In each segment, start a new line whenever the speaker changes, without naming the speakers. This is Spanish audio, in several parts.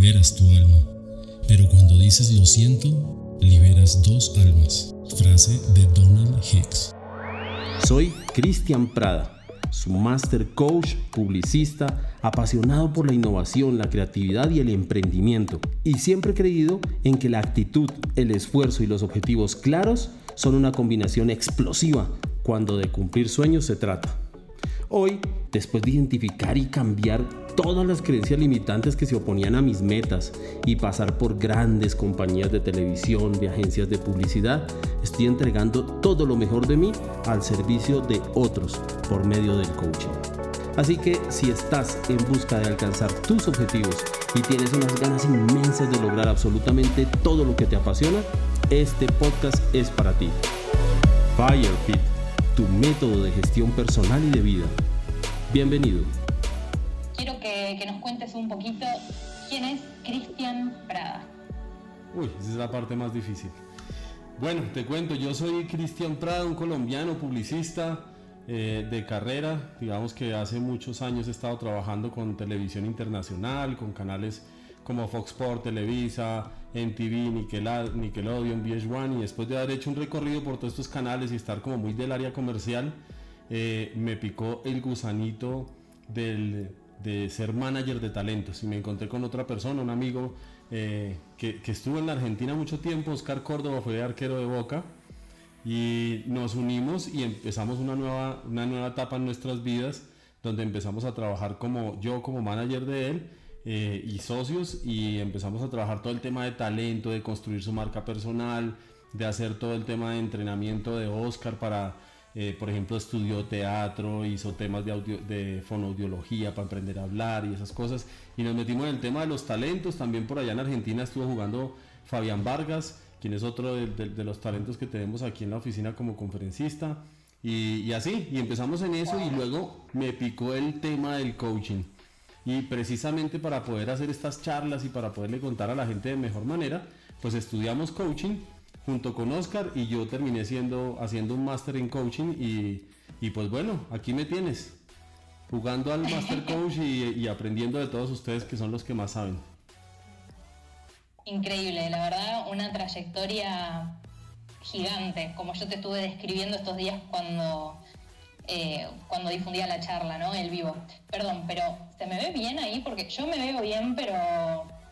liberas tu alma, pero cuando dices lo siento, liberas dos almas. Frase de Donald Hicks.
Soy Cristian Prada, su master coach, publicista, apasionado por la innovación, la creatividad y el emprendimiento. Y siempre he creído en que la actitud, el esfuerzo y los objetivos claros son una combinación explosiva cuando de cumplir sueños se trata. Hoy, después de identificar y cambiar todas las creencias limitantes que se oponían a mis metas y pasar por grandes compañías de televisión, de agencias de publicidad, estoy entregando todo lo mejor de mí al servicio de otros por medio del coaching. Así que si estás en busca de alcanzar tus objetivos y tienes unas ganas inmensas de lograr absolutamente todo lo que te apasiona, este podcast es para ti. Firefit tu método de gestión personal y de vida. Bienvenido.
Quiero que, nos cuentes un poquito quién es Cristian Prada.
Uy, esa es la parte más difícil. Bueno, te cuento, yo soy Cristian Prada, un colombiano publicista eh, de carrera. Digamos que hace muchos años he estado trabajando con televisión internacional, con canales como Fox Sports, Televisa, MTV, Nickelodeon, VH1 y después de haber hecho un recorrido por todos estos canales y estar como muy del área comercial, eh, me picó el gusanito del, de ser manager de talentos. Y me encontré con otra persona, un amigo eh, que, que, estuvo en la Argentina mucho tiempo, Oscar Córdoba fue arquero de Boca. Y nos unimos y empezamos una nueva, una nueva etapa en nuestras vidas donde empezamos a trabajar como yo como manager de él eh, y socios y empezamos a trabajar todo el tema de talento, de construir su marca personal, de hacer todo el tema de entrenamiento de Oscar para, eh, por ejemplo, estudió teatro, hizo temas de, audio, de fonoaudiología para aprender a hablar y esas cosas. Y nos metimos en el tema de los talentos, también por allá en Argentina estuvo jugando Fabián Vargas, quien es otro de, los talentos que tenemos aquí en la oficina como conferencista. Y, y así, y empezamos en eso y luego me picó el tema del coaching. Y precisamente para poder hacer estas charlas y para poderle contar a la gente de mejor manera, pues estudiamos coaching junto con Oscar y yo terminé siendo, haciendo un máster en coaching y, y, pues bueno, aquí me tienes, jugando al Master Coach y, y aprendiendo de todos ustedes que son los que más saben.
Increíble, la verdad, una trayectoria gigante, como yo te estuve describiendo estos días cuando eh, cuando difundía la charla, ¿no? El vivo. Perdón, pero ¿se me ve bien ahí? Porque yo me veo bien, pero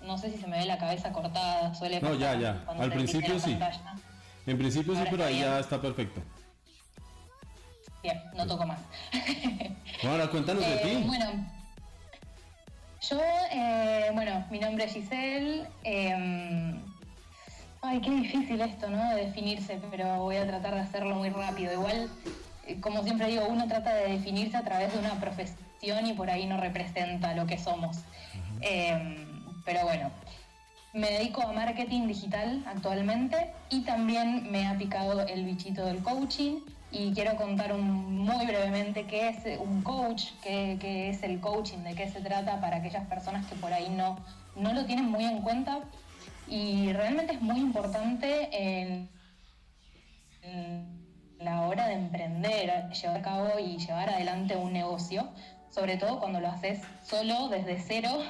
no sé si se me ve la cabeza cortada. Suele
no, ya, ya. Al principio sí. En principio sí, pero ahí ya está perfecto.
Bien, no toco más.
Ahora cuéntanos de ti.
Eh, bueno, yo, eh, bueno, mi nombre es Giselle. Em, ay, qué difícil esto, ¿no? De definirse, pero voy a tratar de hacerlo muy rápido. Igual como siempre digo, uno trata de definirse a través de una profesión y por ahí no representa lo que somos. Em, pero bueno, me dedico a marketing digital actualmente y también me ha picado el bichito del coaching y quiero contar muy brevemente qué es un coach, qué, es el coaching, de qué se trata para aquellas personas que por ahí no, no lo tienen muy en cuenta. Y realmente es muy importante en la hora de emprender, llevar a cabo y llevar adelante un negocio, sobre todo cuando lo haces solo, desde cero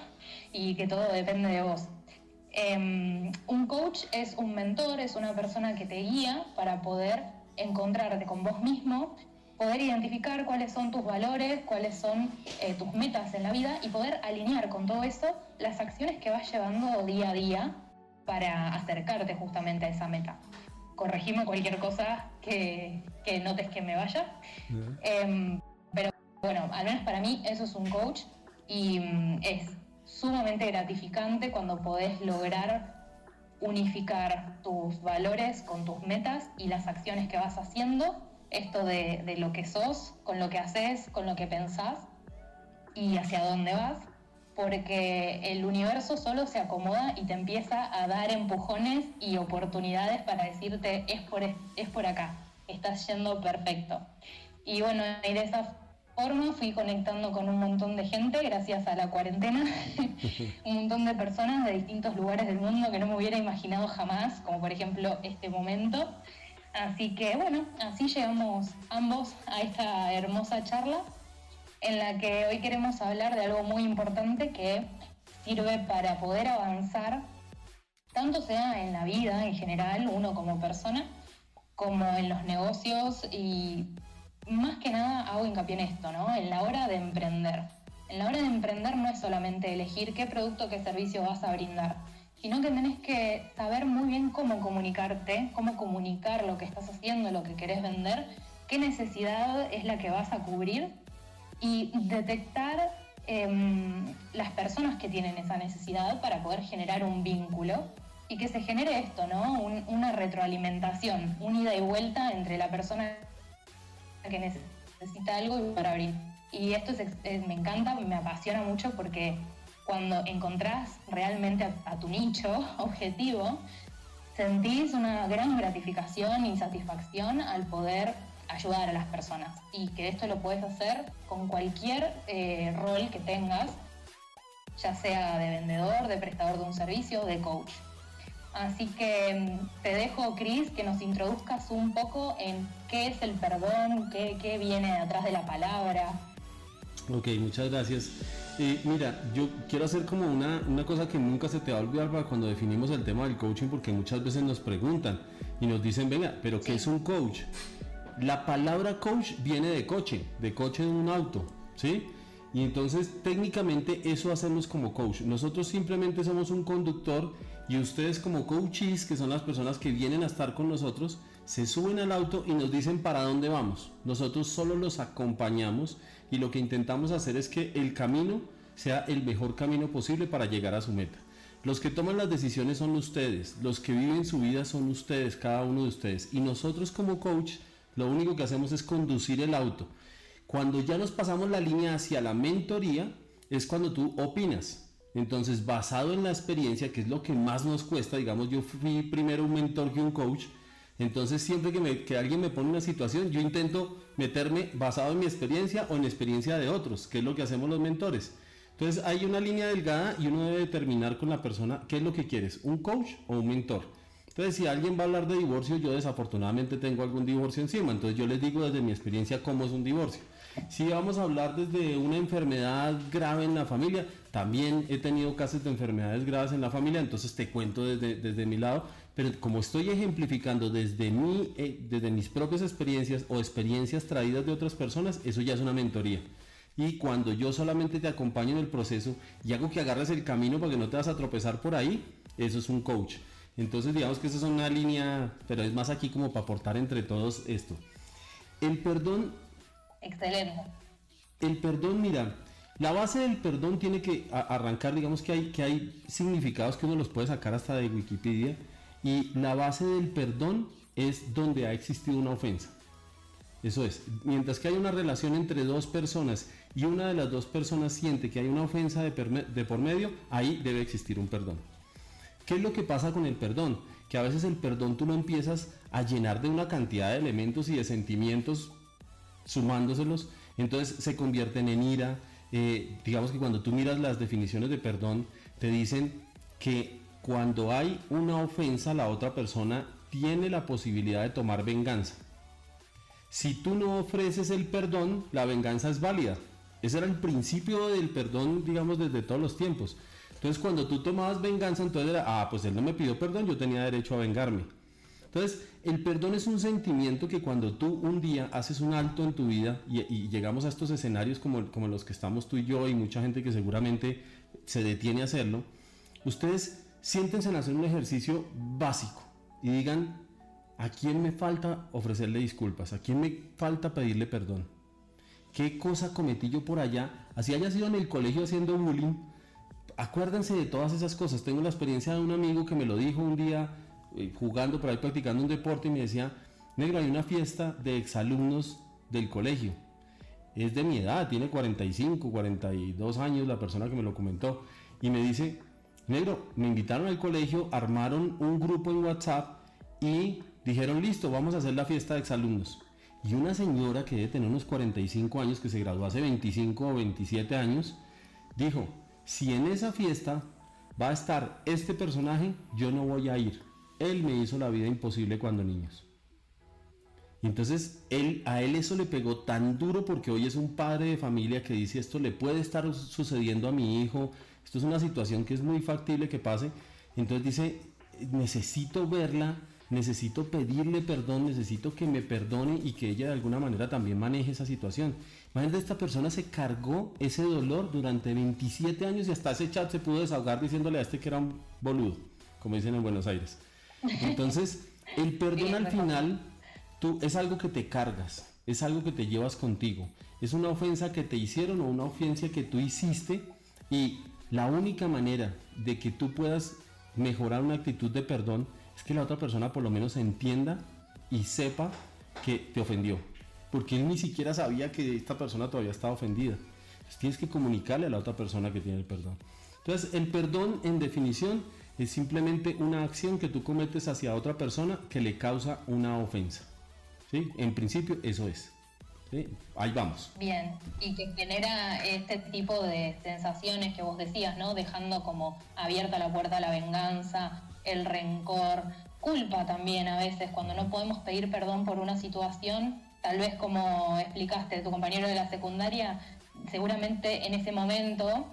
y que todo depende de vos. Em, un coach es un mentor, es una persona que te guía para poder encontrarte con vos mismo, poder identificar cuáles son tus valores, cuáles son eh, tus metas en la vida y poder alinear con todo eso las acciones que vas llevando día a día para acercarte justamente a esa meta corregime cualquier cosa que, notes que me vaya. Em, pero bueno, al menos para mí eso es un coach y mm, es sumamente gratificante cuando podés lograr unificar tus valores con tus metas y las acciones que vas haciendo, esto de, de lo que sos, con lo que haces, con lo que pensás y hacia dónde vas porque el universo solo se acomoda y te empieza a dar empujones y oportunidades para decirte es por, es por acá, estás yendo perfecto. Y bueno, y de esa forma fui conectando con un montón de gente gracias a la cuarentena, un montón de personas de distintos lugares del mundo que no me hubiera imaginado jamás, como por ejemplo este momento. Así que bueno, así llegamos ambos a esta hermosa charla en la que hoy queremos hablar de algo muy importante que sirve para poder avanzar, tanto sea en la vida en general, uno como persona, como en los negocios y hago hincapié en esto, ¿no? En la hora de emprender. En la hora de emprender no es solamente elegir qué producto, qué servicio vas a brindar, sino que tenés que saber muy bien cómo comunicarte, cómo comunicar lo que estás haciendo, lo que querés vender, qué necesidad es la que vas a cubrir y detectar em, las personas que tienen esa necesidad para poder generar un vínculo y que se genere esto, ¿no? una retroalimentación, un ida y vuelta entre la persona que necesita algo y para abrir. Y esto me encanta, me apasiona mucho porque cuando encontrás realmente a, tu nicho objetivo, sentís una gran gratificación y satisfacción al poder ayudar a las personas y que esto lo puedes hacer con cualquier eh, rol que tengas, ya sea de vendedor, de prestador de un servicio, de coach. Así que mm, te dejo, Cris, que nos introduzcas un poco en qué es el perdón, qué, qué viene detrás de la palabra.
Ok, muchas gracias. Eh, mira, yo quiero hacer como una, una cosa que nunca se te va a olvidar para cuando definimos el tema del coaching, porque muchas veces nos preguntan y nos dicen, venga, pero ¿qué es un coach? La palabra coach viene de coche, de coche de un auto, ¿sí? Y entonces técnicamente eso hacemos como coach. Nosotros simplemente somos un conductor y ustedes como coaches, que son las personas que vienen a estar con nosotros, se suben al auto y nos dicen para dónde vamos. Nosotros solo los acompañamos y lo que intentamos hacer es que el camino sea el mejor camino posible para llegar a su meta. Los que toman las decisiones son ustedes, los que viven su vida son ustedes, cada uno de ustedes. Y nosotros como coach lo único que hacemos es conducir el auto. Cuando ya nos pasamos la línea hacia la mentoría, es cuando tú opinas. Entonces, basado en la experiencia, que es lo que más nos cuesta, digamos, yo fui primero un mentor que un coach, entonces siempre que, alguien me pone una situación, yo intento meterme basado en mi experiencia o en la experiencia de otros, que es lo que hacemos los mentores. Entonces hay una línea delgada y uno debe determinar con la persona qué es lo que quieres, un coach o un mentor. Entonces, si alguien va a hablar de divorcio, yo desafortunadamente tengo algún divorcio encima. Entonces, yo les digo desde mi experiencia cómo es un divorcio. Si vamos a hablar desde una enfermedad grave en la familia, también he tenido casos de enfermedades graves en la familia, entonces te cuento desde, desde mi lado, pero como estoy ejemplificando desde, mi, eh, desde mis propias experiencias o experiencias traídas de otras personas, eso ya es una mentoría. Y cuando yo solamente te acompaño en el proceso y hago que agarres el camino para que no te vas a tropezar por ahí, eso es un coach. Entonces digamos que esa es una línea, pero es más aquí como para aportar entre todos esto. El perdón...
Excelente.
El perdón, mira, la base del perdón tiene que arrancar, digamos que hay, que hay significados que uno los puede sacar hasta de Wikipedia, y la base del perdón es donde ha existido una ofensa. Eso es, mientras que hay una relación entre dos personas y una de las dos personas siente que hay una ofensa de, de por medio, ahí debe existir un perdón. ¿Qué es lo que pasa con el perdón? Que a veces el perdón tú lo empiezas a llenar de una cantidad de elementos y de sentimientos sumándoselos, entonces se convierten en ira. Eh, digamos que cuando tú miras las definiciones de perdón, te dicen que cuando hay una ofensa, la otra persona tiene la posibilidad de tomar venganza. Si tú no ofreces el perdón, la venganza es válida. Ese era el principio del perdón, digamos, desde todos los tiempos. Entonces cuando tú tomabas venganza, entonces era, ah, pues él no me pidió perdón, yo tenía derecho a vengarme. Entonces, el perdón es un sentimiento que cuando tú un día haces un alto en tu vida y, llegamos a estos escenarios como, como los que estamos tú y yo y mucha gente que seguramente se detiene a hacerlo, ustedes siéntense en hacer un ejercicio básico y digan, ¿a quién me falta ofrecerle disculpas? ¿A quién me falta pedirle perdón? ¿Qué cosa cometí yo por allá? Así haya sido en el colegio haciendo bullying, acuérdense de todas esas cosas. Tengo la experiencia de un amigo que me lo dijo un día eh, jugando por ahí, practicando un deporte y me decía, negro, hay una fiesta de exalumnos del colegio. Es de mi edad, tiene 45, 42 años la persona que me lo comentó. Y me dice, negro, me invitaron al colegio, armaron un grupo en WhatsApp y dijeron, listo, vamos a hacer la fiesta de exalumnos. Y una señora que debe tener unos 45 años, que se graduó hace 25 o 27 años, dijo, si en esa fiesta va a estar este personaje, yo no voy a ir. Él me hizo la vida imposible cuando niños. Y entonces él, a él eso le pegó tan duro porque hoy es un padre de familia que dice esto le puede estar sucediendo a mi hijo, esto es una situación que es muy factible que pase. Entonces dice, necesito verla, necesito pedirle perdón, necesito que me perdone y que ella de alguna manera también maneje esa situación. Imagínate, esta persona se cargó ese dolor durante 27 años y hasta ese chat se pudo desahogar diciéndole a este que era un boludo, como dicen en Buenos Aires. Entonces, el perdón al final tú, es algo que te cargas, es algo que te llevas contigo, es una ofensa que te hicieron o una ofensa que tú hiciste y la única manera de que tú puedas mejorar una actitud de perdón es que la otra persona por lo menos entienda y sepa que te ofendió. Porque él ni siquiera sabía que esta persona todavía estaba ofendida. Entonces tienes que comunicarle a la otra persona que tiene el perdón. Entonces el perdón en definición es simplemente una acción que tú cometes hacia otra persona que le causa una ofensa. ¿Sí? En principio eso es. Ahí vamos.
Bien, y que genera este tipo de sensaciones que vos decías, ¿no? Dejando como abierta la puerta a la venganza, el rencor, culpa también a veces, cuando no podemos pedir perdón por una situación, tal vez como explicaste tu compañero de la secundaria, seguramente en ese momento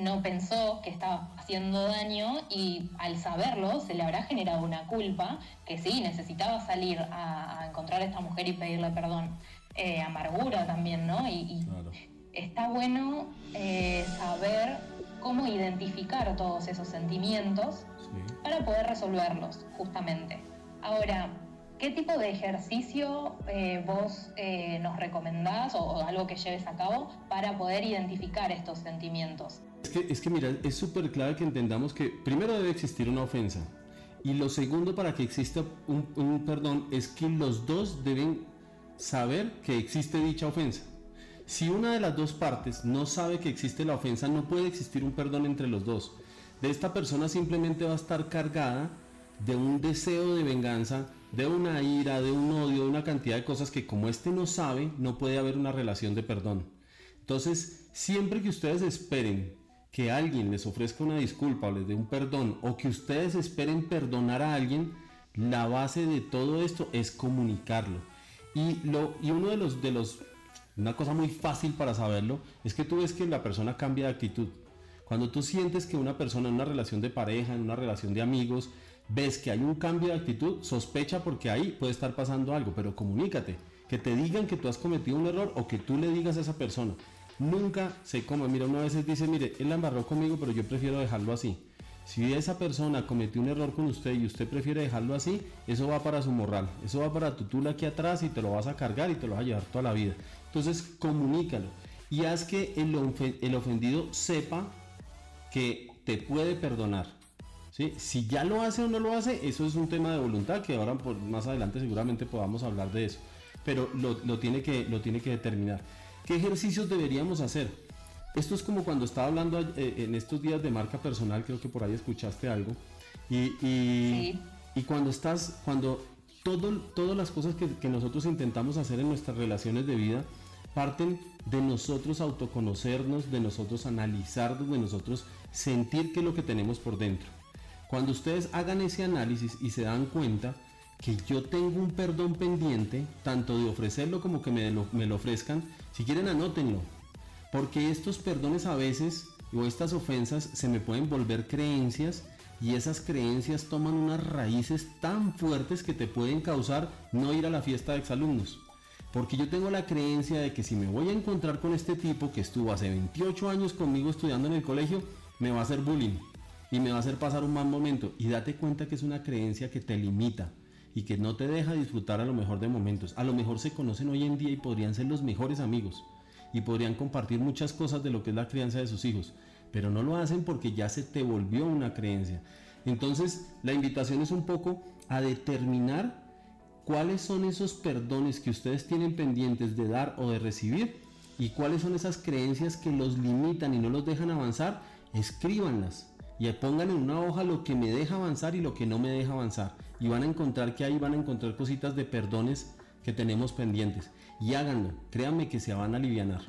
no pensó que estaba haciendo daño y al saberlo se le habrá generado una culpa que sí, necesitaba salir a, encontrar a esta mujer y pedirle perdón. Eh, amargura también, ¿no? Y, está bueno eh, saber cómo identificar todos esos sentimientos para poder resolverlos, justamente. Ahora, ¿qué tipo de ejercicio eh, vos nos recomendás o, algo que lleves a cabo para poder identificar estos sentimientos?
Es que, es que mira, es súper clave que entendamos que primero debe existir una ofensa. Y lo segundo para que exista un perdón es que los dos deben saber que existe dicha ofensa. Si una de las dos partes no sabe que existe la ofensa, no puede existir un perdón entre los dos. De esta persona simplemente va a estar cargada de un deseo de venganza, de una ira, de un odio, de una cantidad de cosas que como este no sabe, no puede haber una relación de perdón. Entonces, siempre que ustedes esperen que alguien les ofrezca una disculpa o les dé un perdón, o que ustedes esperen perdonar a alguien, la base de todo esto es comunicarlo. Y, lo, y uno de los, de los, una cosa muy fácil para saberlo, es que tú ves que la persona cambia de actitud. Cuando tú sientes que una persona en una relación de pareja, en una relación de amigos, ves que hay un cambio de actitud, sospecha porque ahí puede estar pasando algo, pero comunícate, que te digan que tú has cometido un error o que tú le digas a esa persona. Nunca se come, mira, una vez dice, mire, él la conmigo, pero yo prefiero dejarlo así. Si esa persona cometió un error con usted y usted prefiere dejarlo así, eso va para su morral, eso va para tu tula aquí atrás y te lo vas a cargar y te lo vas a llevar toda la vida. Entonces comunícalo y haz que el, ofendido sepa que te puede perdonar. Si ya lo hace o no lo hace, eso es un tema de voluntad que ahora por, más adelante seguramente podamos hablar de eso. Pero lo, tiene que, lo tiene que determinar. ¿Qué ejercicios deberíamos hacer? Esto es como cuando estaba hablando eh, en estos días de marca personal, creo que por ahí escuchaste algo. Y, y, cuando estás, cuando todo, todas las cosas que, que nosotros intentamos hacer en nuestras relaciones de vida parten de nosotros autoconocernos, de nosotros analizarnos, de nosotros sentir qué es lo que tenemos por dentro. Cuando ustedes hagan ese análisis y se dan cuenta que yo tengo un perdón pendiente, tanto de ofrecerlo como que me me lo ofrezcan, si quieren anótenlo, porque estos perdones a veces o estas ofensas se me pueden volver creencias y esas creencias toman unas raíces tan fuertes que te pueden causar no ir a la fiesta de exalumnos. Porque yo tengo la creencia de que si me voy a encontrar con este tipo que estuvo hace 28 años conmigo estudiando en el colegio, me va a hacer bullying y me va a hacer pasar un mal momento. Y date cuenta que es una creencia que te limita y que no te deja disfrutar a lo mejor de momentos. A lo mejor se conocen hoy en día y podrían ser los mejores amigos y podrían compartir muchas cosas de lo que es la crianza de sus hijos, pero no lo hacen porque ya se te volvió una creencia. Entonces, la invitación es un poco a determinar cuáles son esos perdones que ustedes tienen pendientes de dar o de recibir y cuáles son esas creencias que los limitan y no los dejan avanzar, escríbanlas y pongan en una hoja lo que me deja avanzar y lo que no me deja avanzar. Y van a encontrar que ahí van a encontrar cositas de perdones que tenemos pendientes y háganlo, créanme que se van a aliviar.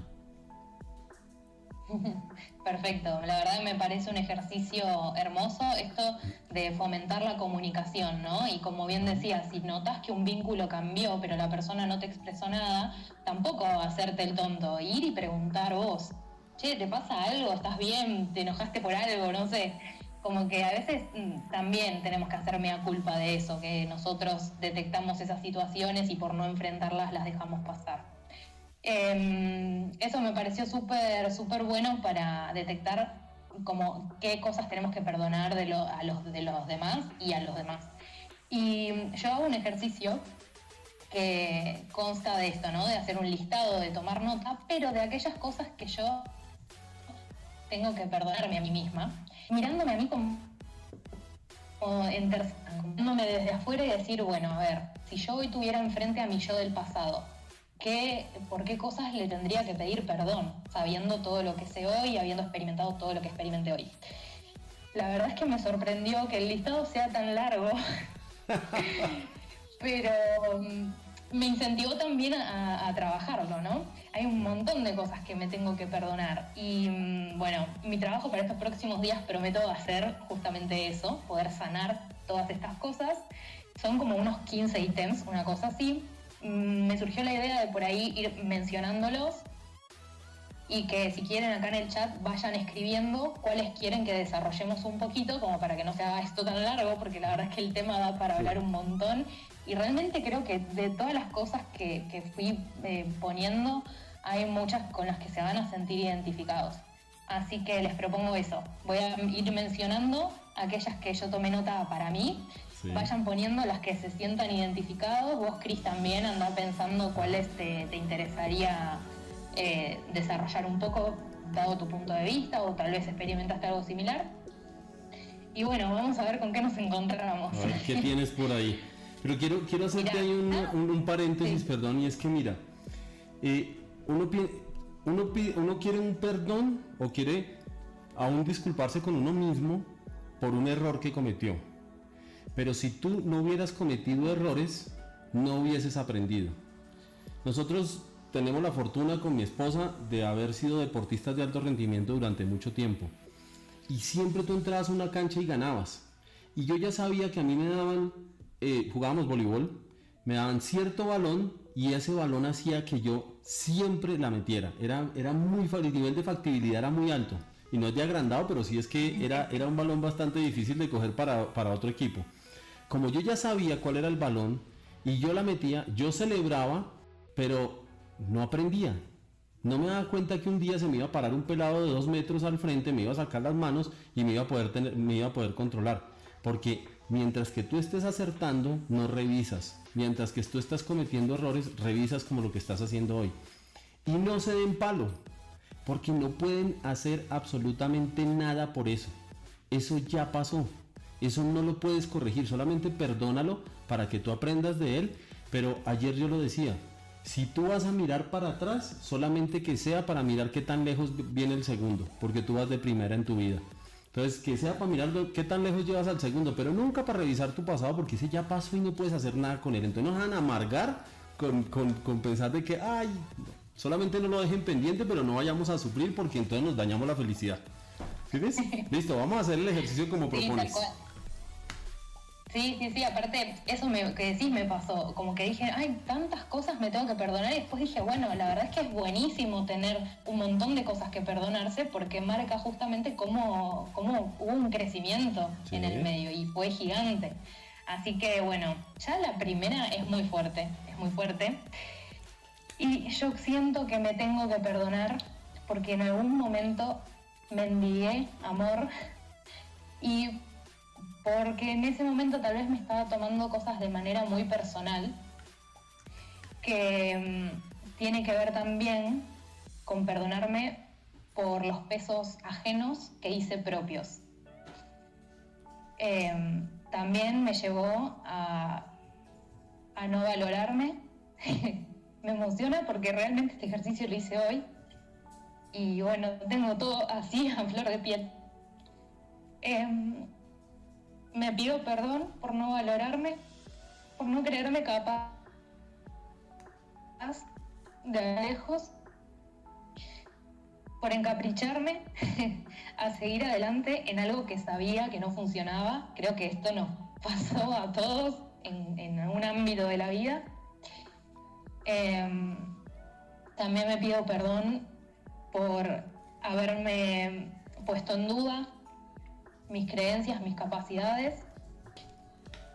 Perfecto, la verdad me parece un ejercicio hermoso esto de fomentar la comunicación, ¿no? Y como bien decías, si notas que un vínculo cambió, pero la persona no te expresó nada, tampoco hacerte el tonto, ir y preguntar vos. che, ¿te pasa algo? ¿Estás bien? ¿Te enojaste por algo? No sé. Como que a veces mm, también tenemos que hacerme a culpa de eso, que nosotros detectamos esas situaciones y por no enfrentarlas las dejamos pasar. Em, eso me pareció súper, súper bueno para detectar como qué cosas tenemos que perdonar de, a los, de los demás y a los demás. Y yo hago un ejercicio que consta de esto, ¿no? De hacer un listado, de tomar nota, pero de aquellas cosas que yo tengo que perdonarme a mí misma, mirándome a mí como, en mirándome desde afuera y decir, bueno, a ver, si yo hoy tuviera enfrente a mi yo del pasado, ¿qué, ¿por qué cosas le tendría que pedir perdón, sabiendo todo lo que sé hoy y habiendo experimentado todo lo que experimenté hoy? La verdad es que me sorprendió que el listado sea tan largo, pero mm, me incentivó también a, trabajarlo, ¿no? Hay un montón de cosas que me tengo que perdonar y mm, bueno, mi trabajo para estos próximos días prometo hacer justamente eso, poder sanar todas estas cosas. Son como unos 15 ítems, una cosa así. Mm, me surgió la idea de por ahí ir mencionándolos y que si quieren acá en el chat vayan escribiendo cuáles quieren que desarrollemos un poquito, como para que no se haga esto tan largo, porque la verdad es que el tema da para hablar un montón y realmente creo que de todas las cosas que, fui eh, poniendo, hay muchas con las que se van a sentir identificados. Así que les propongo eso. Voy a ir mencionando aquellas que yo tomé nota para mí. Vayan poniendo las que se sientan identificados. Vos, Cris, también anda pensando cuáles te, interesaría eh, desarrollar un poco, dado tu punto de vista, o tal vez experimentaste algo similar. Y bueno, vamos a ver con qué nos encontramos.
¿Qué tienes por ahí? Pero quiero, quiero hacerte ahí un, paréntesis, perdón, y es que mira, eh, uno, uno, uno quiere un perdón o quiere aún disculparse con uno mismo por un error que cometió. Pero si tú no hubieras cometido errores, no hubieses aprendido. Nosotros tenemos la fortuna con mi esposa de haber sido deportistas de alto rendimiento durante mucho tiempo. Y siempre tú entrabas a una cancha y ganabas. Y yo ya sabía que a mí me daban eh, jugábamos voleibol, me daban cierto balón y ese balón hacía que yo siempre la metiera. Era, era muy el nivel de factibilidad era muy alto. Y no es de agrandado, pero sí es que era, era un balón bastante difícil de coger para, para otro equipo. Como yo ya sabía cuál era el balón y yo la metía, yo celebraba, pero no aprendía. No me daba cuenta que un día se me iba a parar un pelado de dos metros al frente, me iba a sacar las manos y me iba a poder, tener, me iba a poder controlar. Porque Mientras que tú estés acertando, no revisas. Mientras que tú estás cometiendo errores, revisas como lo que estás haciendo hoy. Y no se den palo, porque no pueden hacer absolutamente nada por eso. Eso ya pasó. Eso no lo puedes corregir, solamente perdónalo para que tú aprendas de él. Pero ayer yo lo decía, si tú vas a mirar para atrás, solamente que sea para mirar qué tan lejos viene el segundo, porque tú vas de primera en tu vida. Entonces, que sea para mirar qué tan lejos llevas al segundo, pero nunca para revisar tu pasado porque ese ya pasó y no puedes hacer nada con él. Entonces nos van a amargar con, con, pensar de que, ay, solamente no lo dejen pendiente, pero no vayamos a sufrir porque entonces nos dañamos la felicidad. ¿Sí ves? Listo, vamos a hacer el ejercicio como propones.
Sí, sí, sí, aparte, eso me, que decís me pasó, como que dije, ay, tantas cosas me tengo que perdonar y después dije, bueno, la verdad es que es buenísimo tener un montón de cosas que perdonarse porque marca justamente cómo, cómo hubo un crecimiento en el medio y fue gigante. Así que bueno, ya la primera es muy fuerte, es muy fuerte. Y yo siento que me tengo que perdonar porque en algún momento me envié amor y porque en ese momento tal vez me estaba tomando cosas de manera muy personal, que mm, tiene que ver también con perdonarme por los pesos ajenos que hice propios. Em, también me llevó a, a no valorarme. me emociona porque realmente este ejercicio lo hice hoy y bueno, tengo todo así a flor de piel. Em, me pido perdón por no valorarme, por no creerme capaz de lejos, por encapricharme a seguir adelante en algo que sabía que no funcionaba. Creo que esto nos pasó a todos en, algún ámbito de la vida. Em, también me pido perdón por haberme puesto en duda mis creencias, mis capacidades,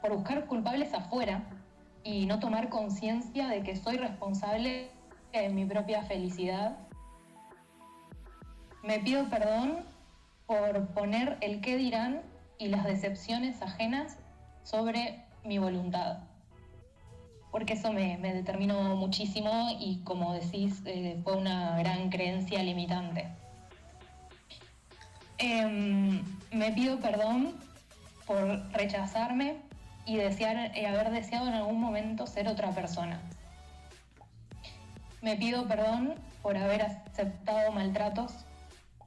por buscar culpables afuera y no tomar conciencia de que soy responsable de mi propia felicidad. Me pido perdón por poner el qué dirán y las decepciones ajenas sobre mi voluntad. Porque eso me, determinó muchísimo y como decís, eh, fue una gran creencia limitante. Em, me pido perdón por rechazarme y desear, eh, haber deseado en algún momento ser otra persona. Me pido perdón por haber aceptado maltratos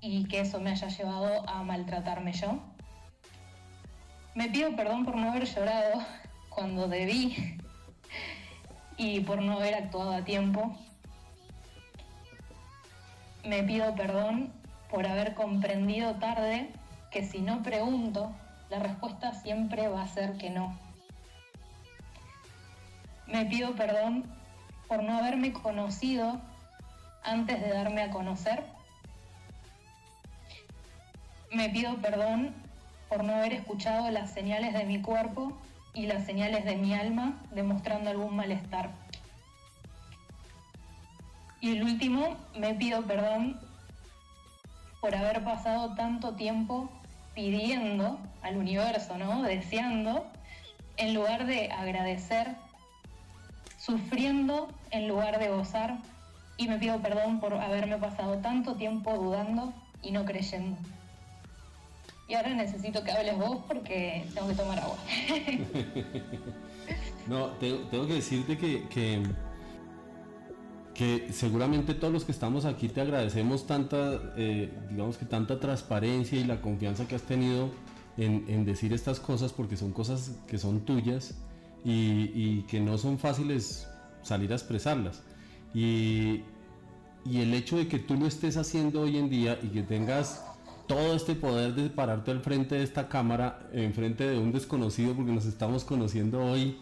y que eso me haya llevado a maltratarme yo. Me pido perdón por no haber llorado cuando debí y por no haber actuado a tiempo. Me pido perdón por haber comprendido tarde que si no pregunto, la respuesta siempre va a ser que no. Me pido perdón por no haberme conocido antes de darme a conocer. Me pido perdón por no haber escuchado las señales de mi cuerpo y las señales de mi alma demostrando algún malestar. Y el último, me pido perdón por haber pasado tanto tiempo pidiendo al universo, ¿no? Deseando, en lugar de agradecer, sufriendo en lugar de gozar, y me pido perdón por haberme pasado tanto tiempo dudando y no creyendo. Y ahora necesito que hables vos porque tengo que tomar agua.
no, tengo, que decirte que que seguramente todos los que estamos aquí te agradecemos tanta, eh, digamos que tanta transparencia y la confianza que has tenido en, decir estas cosas porque son cosas que son tuyas y, que no son fáciles salir a expresarlas. Y, y, el hecho de que tú lo estés haciendo hoy en día y que tengas todo este poder de pararte al frente de esta cámara, en frente de un desconocido porque nos estamos conociendo hoy,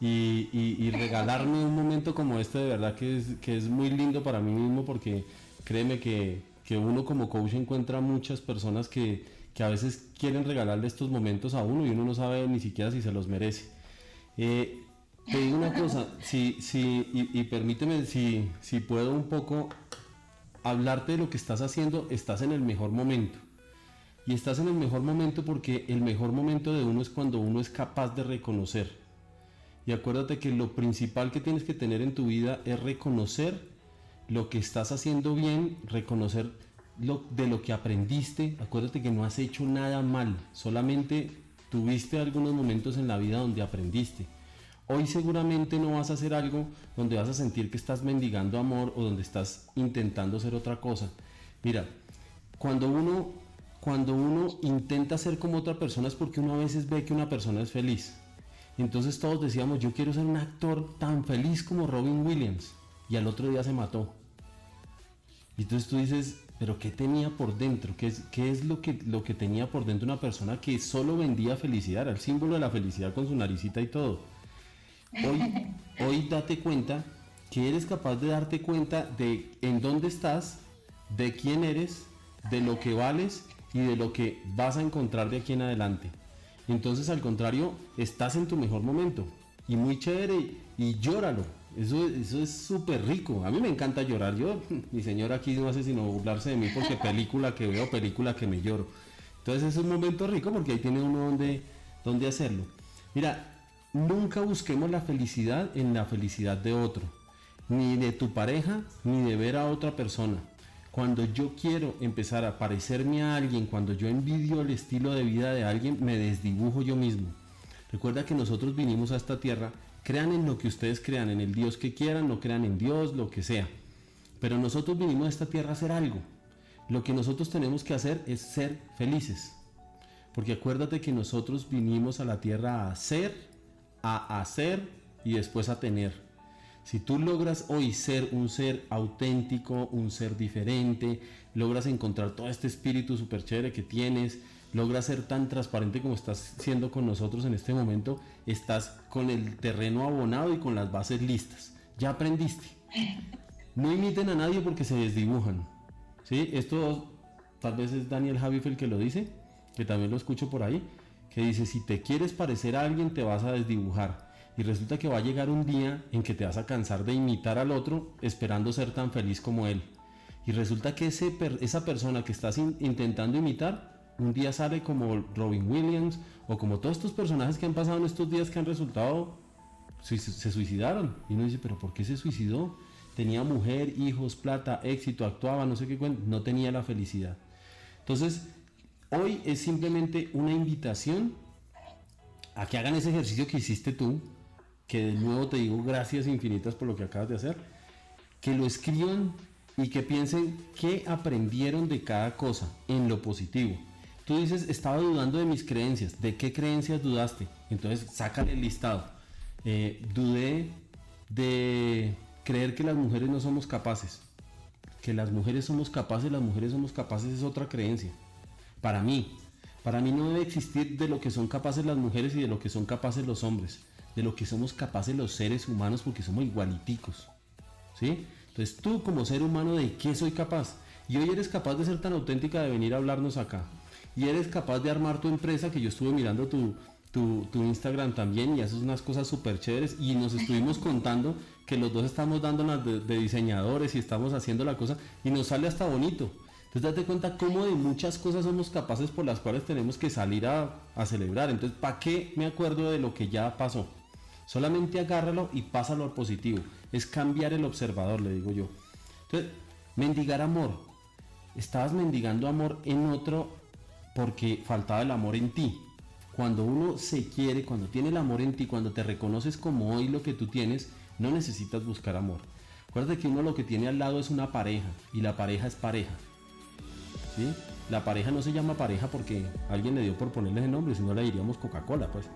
y, regalarme un momento como este de verdad que es, que es muy lindo para mí mismo porque créeme que, uno como coach encuentra muchas personas que, a veces quieren regalarle estos momentos a uno y uno no sabe ni siquiera si se los merece. Eh, te digo una cosa, si, si, y, permíteme si, si puedo un poco hablarte de lo que estás haciendo, estás en el mejor momento. Y estás en el mejor momento porque el mejor momento de uno es cuando uno es capaz de reconocer y acuérdate que lo principal que tienes que tener en tu vida es reconocer lo que estás haciendo bien, reconocer lo, de lo que aprendiste. Acuérdate que no has hecho nada mal, solamente tuviste algunos momentos en la vida donde aprendiste. Hoy seguramente no vas a hacer algo donde vas a sentir que estás mendigando amor o donde estás intentando ser otra cosa. Mira, cuando uno, cuando uno intenta ser como otra persona es porque uno a veces ve que una persona es feliz. Entonces todos decíamos, yo quiero ser un actor tan feliz como Robin Williams. Y al otro día se mató. Y entonces tú dices, pero ¿qué tenía por dentro? ¿Qué es, qué es lo, que, lo que tenía por dentro una persona que solo vendía felicidad? Era el símbolo de la felicidad con su naricita y todo. Hoy, hoy date cuenta que eres capaz de darte cuenta de en dónde estás, de quién eres, de lo que vales y de lo que vas a encontrar de aquí en adelante. Entonces, al contrario, estás en tu mejor momento. Y muy chévere. Y llóralo. Eso, eso es súper rico. A mí me encanta llorar. Yo, mi señora aquí no hace sino burlarse de mí porque película que veo, película que me lloro. Entonces es un momento rico porque ahí tiene uno donde, donde hacerlo. Mira, nunca busquemos la felicidad en la felicidad de otro. Ni de tu pareja, ni de ver a otra persona. Cuando yo quiero empezar a parecerme a alguien, cuando yo envidio el estilo de vida de alguien, me desdibujo yo mismo. Recuerda que nosotros vinimos a esta tierra, crean en lo que ustedes crean, en el Dios que quieran, no crean en Dios, lo que sea. Pero nosotros vinimos a esta tierra a hacer algo. Lo que nosotros tenemos que hacer es ser felices. Porque acuérdate que nosotros vinimos a la tierra a hacer, a hacer y después a tener. Si tú logras hoy ser un ser auténtico, un ser diferente, logras encontrar todo este espíritu súper chévere que tienes, logras ser tan transparente como estás siendo con nosotros en este momento, estás con el terreno abonado y con las bases listas. Ya aprendiste. No imiten a nadie porque se desdibujan. ¿sí? Esto tal vez es Daniel Javif el que lo dice, que también lo escucho por ahí, que dice, si te quieres parecer a alguien te vas a desdibujar. Y resulta que va a llegar un día en que te vas a cansar de imitar al otro esperando ser tan feliz como él. Y resulta que ese esa persona que estás intentando imitar, un día sale como Robin Williams o como todos estos personajes que han pasado en estos días que han resultado, se, suicidaron. Y uno dice, pero ¿por qué se suicidó? Tenía mujer, hijos, plata, éxito, actuaba, no sé qué, no tenía la felicidad. Entonces, hoy es simplemente una invitación a que hagan ese ejercicio que hiciste tú, que de nuevo te digo gracias infinitas por lo que acabas de hacer, que lo escriban y que piensen qué aprendieron de cada cosa en lo positivo. Tú dices, estaba dudando de mis creencias. ¿De qué creencias dudaste? Entonces, sácale el listado. Eh, dudé de creer que las mujeres no somos capaces. Que las mujeres somos capaces, las mujeres somos capaces es otra creencia. Para mí, para mí no debe existir de lo que son capaces las mujeres y de lo que son capaces los hombres. De lo que somos capaces los seres humanos porque somos igualiticos. ¿Sí? Entonces tú como ser humano de qué soy capaz. Y hoy eres capaz de ser tan auténtica de venir a hablarnos acá. Y eres capaz de armar tu empresa, que yo estuve mirando tu, tu, Instagram también y haces unas cosas súper chéveres. Y nos estuvimos contando que los dos estamos dando de, de, diseñadores y estamos haciendo la cosa y nos sale hasta bonito. Entonces date cuenta cómo de muchas cosas somos capaces por las cuales tenemos que salir a, a celebrar. Entonces, ¿para qué me acuerdo de lo que ya pasó? Solamente agárralo y pásalo al positivo. Es cambiar el observador, le digo yo. Entonces, mendigar amor. Estabas mendigando amor en otro porque faltaba el amor en ti. Cuando uno se quiere, cuando tiene el amor en ti, cuando te reconoces como hoy lo que tú tienes, no necesitas buscar amor. Acuérdate que uno lo que tiene al lado es una pareja y la pareja es pareja. ¿Sí? La pareja no se llama pareja porque alguien le dio por ponerle ese nombre, si no le diríamos Coca-Cola, pues.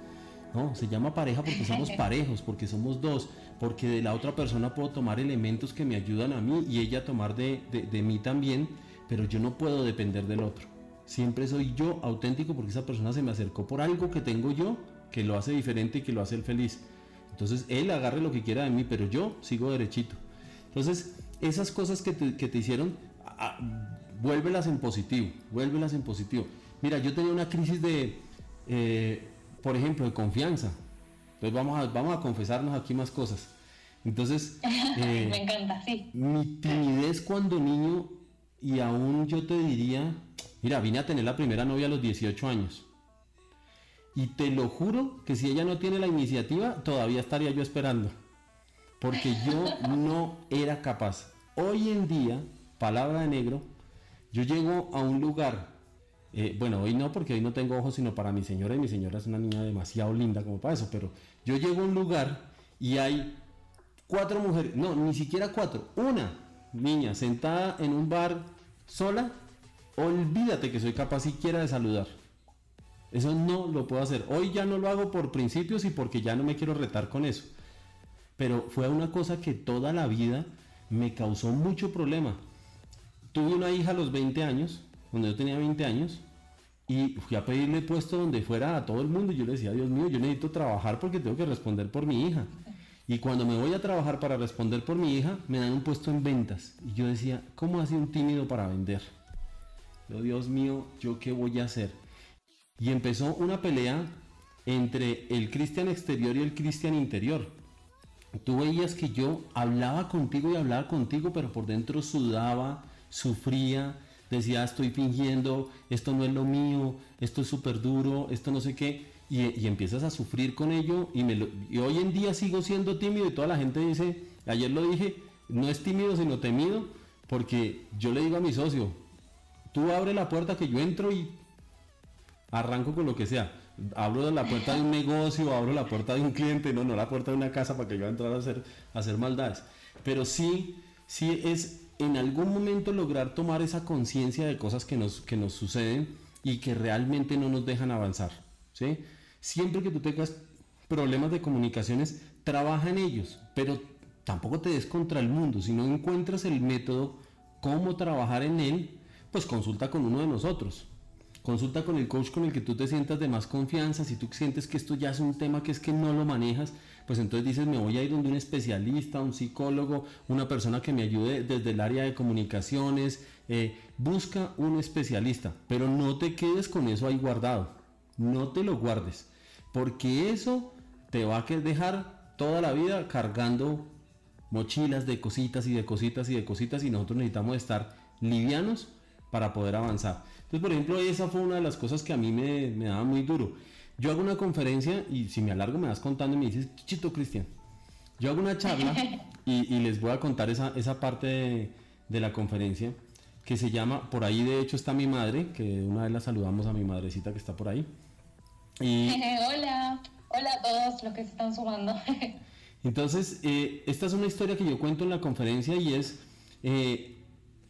No, se llama pareja porque somos parejos, porque somos dos, porque de la otra persona puedo tomar elementos que me ayudan a mí y ella tomar de, mí también, pero yo no puedo depender del otro. Siempre soy yo auténtico porque esa persona se me acercó por algo que tengo yo que lo hace diferente y que lo hace el feliz. Entonces él agarre lo que quiera de mí, pero yo sigo derechito. Entonces, esas cosas que te, hicieron, vuélvelas en positivo, vuélvelas en positivo. Mira, yo tenía una crisis de... Eh, por ejemplo, de confianza. Entonces vamos a, vamos a confesarnos aquí más cosas. Entonces,
eh, me encanta, sí.
Mi timidez cuando niño, y aún yo te diría, mira, vine a tener la primera novia a los 18 años. Y te lo juro que si ella no tiene la iniciativa, todavía estaría yo esperando. Porque yo no era capaz. Hoy en día, palabra de negro, yo llego a un lugar eh, bueno, hoy no, porque hoy no tengo ojos sino para mi señora y mi señora es una niña demasiado linda como para eso, pero yo llego a un lugar y hay cuatro mujeres, no, ni siquiera cuatro, una niña sentada en un bar sola, olvídate que soy capaz siquiera de saludar. Eso no lo puedo hacer. Hoy ya no lo hago por principios y porque ya no me quiero retar con eso. Pero fue una cosa que toda la vida me causó mucho problema. Tuve una hija a los 20 años cuando yo tenía 20 años y fui a pedirle puesto donde fuera a todo el mundo. Y yo le decía, Dios mío, yo necesito trabajar porque tengo que responder por mi hija. Y cuando me voy a trabajar para responder por mi hija, me dan un puesto en ventas. Y yo decía, ¿cómo hace un tímido para vender? Yo, Dios mío, ¿yo qué voy a hacer? Y empezó una pelea entre el cristian exterior y el cristian interior. Tú veías que yo hablaba contigo y hablaba contigo, pero por dentro sudaba, sufría, decía, estoy fingiendo, esto no es lo mío, esto es súper duro, esto no sé qué, y, empiezas a sufrir con ello, y, me y hoy en día sigo siendo tímido y toda la gente dice, ayer lo dije, no es tímido sino temido, porque yo le digo a mi socio, tú abre la puerta que yo entro y arranco con lo que sea. Abro la puerta de un negocio, abro la puerta de un cliente, no, no la puerta de una casa para que yo entrar a hacer, a hacer maldades. Pero sí, sí es en algún momento lograr tomar esa conciencia de cosas que nos, que nos suceden y que realmente no nos dejan avanzar. ¿sí? Siempre que tú tengas problemas de comunicaciones, trabaja en ellos, pero tampoco te des contra el mundo. Si no encuentras el método, cómo trabajar en él, pues consulta con uno de nosotros. Consulta con el coach con el que tú te sientas de más confianza. Si tú sientes que esto ya es un tema que es que no lo manejas, pues entonces dices, me voy a ir donde un especialista, un psicólogo, una persona que me ayude desde el área de comunicaciones. Eh, busca un especialista, pero no te quedes con eso ahí guardado. No te lo guardes, porque eso te va a dejar toda la vida cargando mochilas de cositas y de cositas y de cositas y nosotros necesitamos estar livianos para poder avanzar. Entonces, por ejemplo, esa fue una de las cosas que a mí me, me daba muy duro. Yo hago una conferencia y si me alargo me vas contando y me dices, chito Cristian, yo hago una charla y, les voy a contar esa, esa parte de, la conferencia que se llama, por ahí de hecho está mi madre, que una vez la saludamos a mi madrecita que está por ahí.
Y, hola, hola a todos los que se están sumando.
entonces, eh, esta es una historia que yo cuento en la conferencia y es, eh,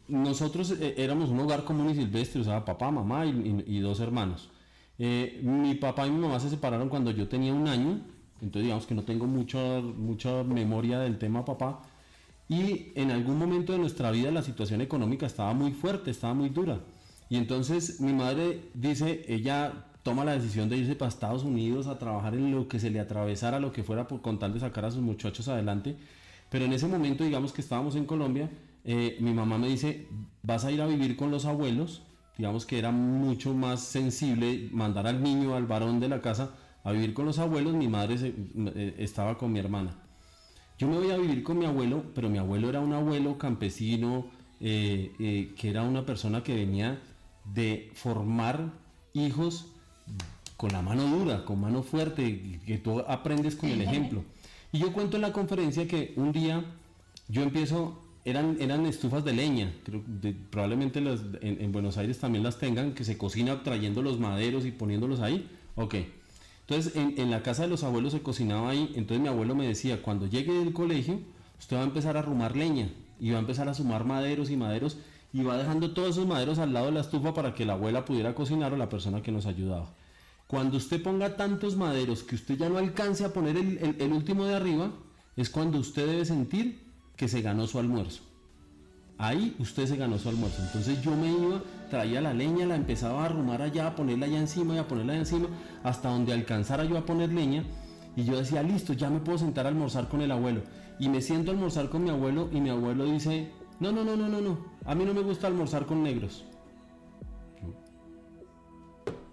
nosotros eh, éramos un hogar común y silvestre, o sea, papá, mamá y, dos hermanos. Eh, mi papá y mi mamá se separaron cuando yo tenía un año, entonces digamos que no tengo mucha, mucha memoria del tema papá. Y en algún momento de nuestra vida la situación económica estaba muy fuerte, estaba muy dura. Y entonces mi madre dice, ella toma la decisión de irse para Estados Unidos a trabajar en lo que se le atravesara, lo que fuera por, con tal de sacar a sus muchachos adelante. Pero en ese momento, digamos que estábamos en Colombia, eh, mi mamá me dice, vas a ir a vivir con los abuelos, digamos que era mucho más sensible mandar al niño, al varón de la casa, a vivir con los abuelos, mi madre eh, estaba con mi hermana. Yo me voy a vivir con mi abuelo, pero mi abuelo era un abuelo campesino, eh, que era una persona que venía de formar hijos con la mano dura, con mano fuerte, que tú aprendes con el ejemplo. Y yo cuento en la conferencia que un día yo empiezo eran, eran estufas de leña, probablemente en, Buenos Aires también las tengan, que se cocina trayendo los maderos y poniéndolos ahí. Ok. Entonces en, la casa de los abuelos se cocinaba ahí, entonces mi abuelo me decía, cuando llegue del colegio, usted va a empezar a arrumar leña y va a empezar a sumar maderos y maderos y va dejando todos esos maderos al lado de la estufa para que la abuela pudiera cocinar o la persona que nos ayudaba. Cuando usted ponga tantos maderos que usted ya no alcance a poner el, el último de arriba, es cuando usted debe sentir que se ganó su almuerzo. Ahí usted se ganó su almuerzo. Entonces yo me iba, traía la leña, la empezaba a arrumar allá, a ponerla allá encima y a ponerla allá encima, hasta donde alcanzara yo a poner leña. Y yo decía, listo, ya me puedo sentar a almorzar con el abuelo. Y me siento a almorzar con mi abuelo y mi abuelo dice, no, no, no, no, no, no, a mí no me gusta almorzar con negros.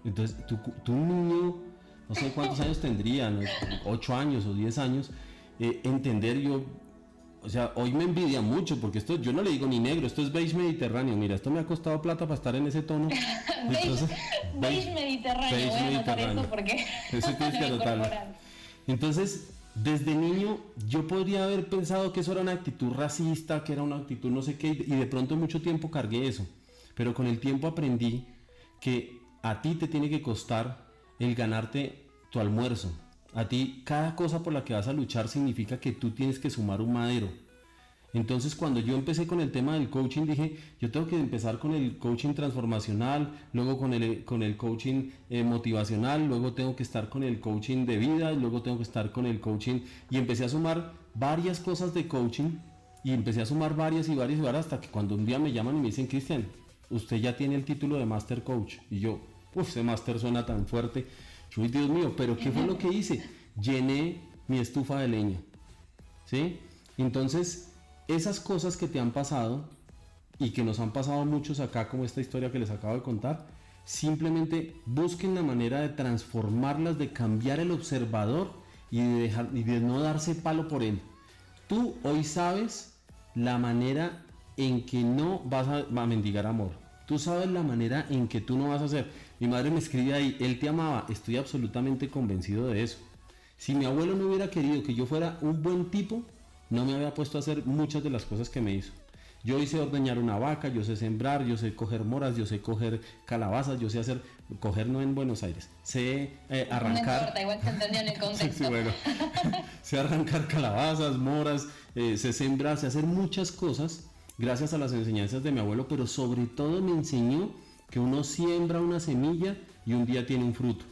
Entonces, tú, un niño, no sé cuántos años tendría, 8 años o 10 años, eh, entender yo o sea, hoy me envidia mucho porque esto yo no le digo ni negro, esto es beige mediterráneo. Mira, esto me ha costado plata para estar en ese tono.
Entonces, beige, mediterráneo, beige voy a mediterráneo. eso porque Eso
Entonces, desde niño yo podría haber pensado que eso era una actitud racista, que era una actitud no sé qué, y de pronto mucho tiempo cargué eso. Pero con el tiempo aprendí que a ti te tiene que costar el ganarte tu almuerzo, a ti cada cosa por la que vas a luchar significa que tú tienes que sumar un madero. Entonces cuando yo empecé con el tema del coaching dije, yo tengo que empezar con el coaching transformacional, luego con el, con el coaching eh, motivacional, luego tengo que estar con el coaching de vida, luego tengo que estar con el coaching y empecé a sumar varias cosas de coaching y empecé a sumar varias y varias y varias hasta que cuando un día me llaman y me dicen, Cristian, usted ya tiene el título de Master Coach. Y yo, uff, ese Master suena tan fuerte. Uy, Dios mío, pero ¿qué fue lo que hice? Llené mi estufa de leña. ¿Sí? Entonces, esas cosas que te han pasado y que nos han pasado muchos acá, como esta historia que les acabo de contar, simplemente busquen la manera de transformarlas, de cambiar el observador y de, dejar, de no darse palo por él. Tú hoy sabes la manera en que no vas a, a mendigar amor. Tú sabes la manera en que tú no vas a hacer. Mi madre me escribe ahí, él te amaba, estoy absolutamente convencido de eso. Si mi abuelo no hubiera querido que yo fuera un buen tipo, no me había puesto a hacer muchas de las cosas que me hizo. Yo hice ordeñar una vaca, yo sé sembrar, yo sé coger moras, yo sé coger calabazas, yo sé hacer, coger no en Buenos Aires, sé eh, arrancar.
No igual en el contexto.
sé arrancar calabazas, moras, eh, sé sembrar, sé hacer muchas cosas gracias a las enseñanzas de mi abuelo, pero sobre todo me enseñó que uno siembra una semilla y un día tiene un fruto.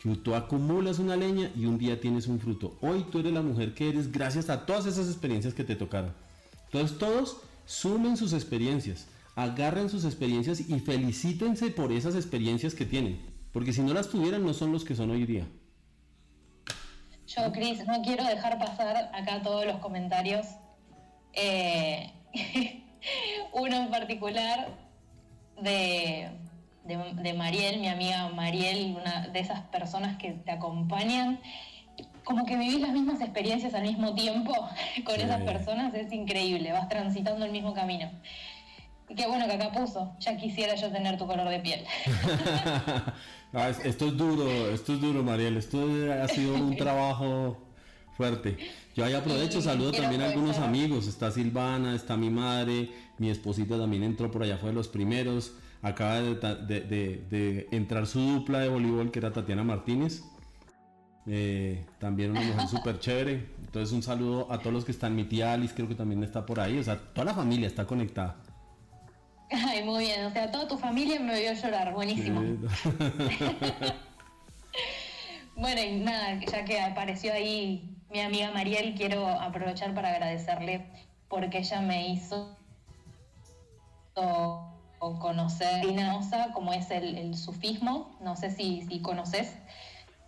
Que tú acumulas una leña y un día tienes un fruto. Hoy tú eres la mujer que eres gracias a todas esas experiencias que te tocaron. Entonces todos sumen sus experiencias, agarren sus experiencias y felicítense por esas experiencias que tienen. Porque si no las tuvieran no son los que son hoy día.
Yo, Cris, no quiero dejar pasar acá todos los comentarios. Eh, uno en particular de, de, Mariel, mi amiga Mariel, una de esas personas que te acompañan. Como que vivís las mismas experiencias al mismo tiempo con esas personas, es increíble, vas transitando el mismo camino. Y qué bueno que acá puso, ya quisiera yo tener tu color de piel.
esto es duro, esto es duro, Mariel, esto ha sido un trabajo fuerte. Yo ahí aprovecho, saludo también a algunos amigos, está Silvana, está mi madre, mi esposita también entró por allá, fue de los primeros, acaba de, entrar su dupla de voleibol que era Tatiana Martínez. Eh, también una mujer súper chévere. Entonces un saludo a todos los que están. Mi tía Alice creo que también está por ahí. O sea, toda la familia está conectada.
Ay, muy bien. O sea, toda tu familia me vio llorar. Buenísimo. bueno, y nada, ya que apareció ahí mi amiga Mariel, quiero aprovechar para agradecerle porque ella me hizo conocer Osa, como es el, sufismo, no sé si, si conoces,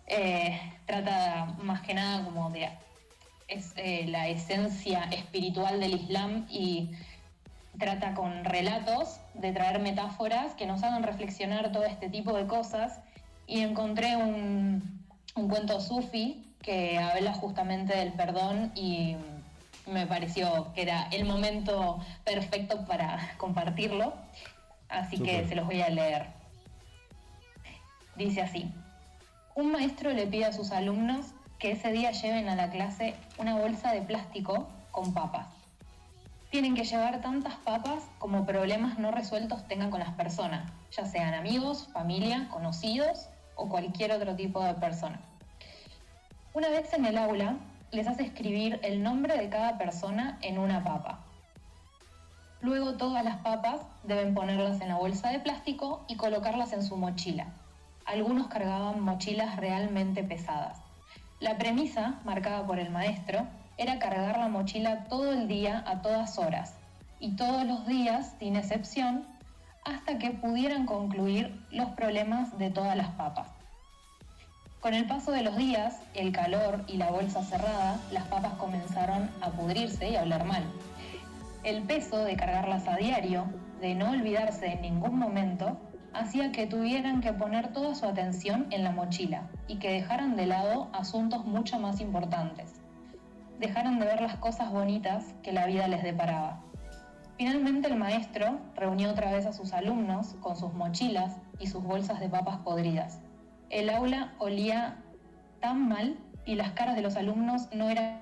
eh, trata más que nada como de es, eh, la esencia espiritual del Islam y trata con relatos de traer metáforas que nos hagan reflexionar todo este tipo de cosas. Y encontré un, un cuento sufi que habla justamente del perdón y me pareció que era el momento perfecto para compartirlo, así que se los voy a leer. Dice así, un maestro le pide a sus alumnos que ese día lleven a la clase una bolsa de plástico con papas. Tienen que llevar tantas papas como problemas no resueltos tengan con las personas, ya sean amigos, familia, conocidos o cualquier otro tipo de persona. Una vez en el aula, les hace escribir el nombre de cada persona en una papa. Luego todas las papas deben ponerlas en la bolsa de plástico y colocarlas en su mochila. Algunos cargaban mochilas realmente pesadas. La premisa, marcada por el maestro, era cargar la mochila todo el día a todas horas y todos los días, sin excepción, hasta que pudieran concluir los problemas de todas las papas. Con el paso de los días, el calor y la bolsa cerrada, las papas comenzaron a pudrirse y a hablar mal. El peso de cargarlas a diario, de no olvidarse en ningún momento, hacía que tuvieran que poner toda su atención en la mochila y que dejaran de lado asuntos mucho más importantes. Dejaran de ver las cosas bonitas que la vida les deparaba. Finalmente el maestro reunió otra vez a sus alumnos con sus mochilas y sus bolsas de papas podridas el aula olía tan mal y las caras de los alumnos no eran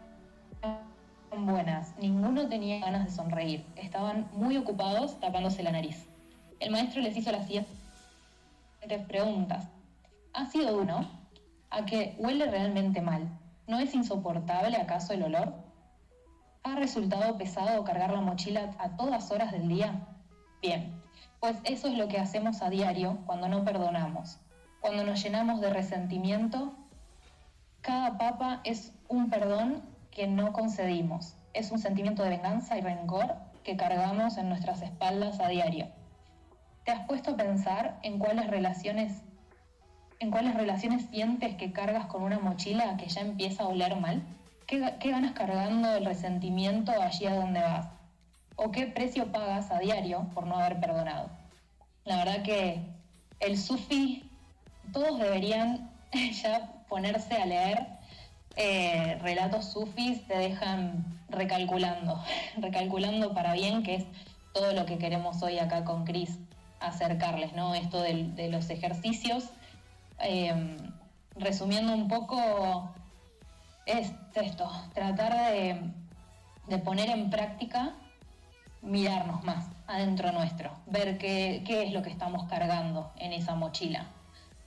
buenas. Ninguno tenía ganas de sonreír. Estaban muy ocupados tapándose la nariz. El maestro les hizo las siguientes preguntas. ¿Ha sido uno? ¿A que huele realmente mal? ¿No es insoportable acaso el olor? ¿Ha resultado pesado cargar la mochila a todas horas del día? Bien, pues eso es lo que hacemos a diario cuando no perdonamos cuando nos llenamos de resentimiento, cada papa es un perdón que no concedimos, es un sentimiento de venganza y rencor que cargamos en nuestras espaldas a diario. ¿Te has puesto a pensar en cuáles relaciones en cuáles relaciones sientes que cargas con una mochila que ya empieza a oler mal? ¿Qué, qué ganas cargando el resentimiento allí a donde vas? ¿O qué precio pagas a diario por no haber perdonado? La verdad que el sufi todos deberían ya ponerse a leer eh, relatos sufis, te dejan recalculando, recalculando para bien, que es todo lo que queremos hoy acá con Cris acercarles, ¿no? Esto de, los ejercicios. Em, resumiendo un poco, es esto, tratar de, de, poner en práctica, mirarnos más adentro nuestro, ver qué, qué es lo que estamos cargando en esa mochila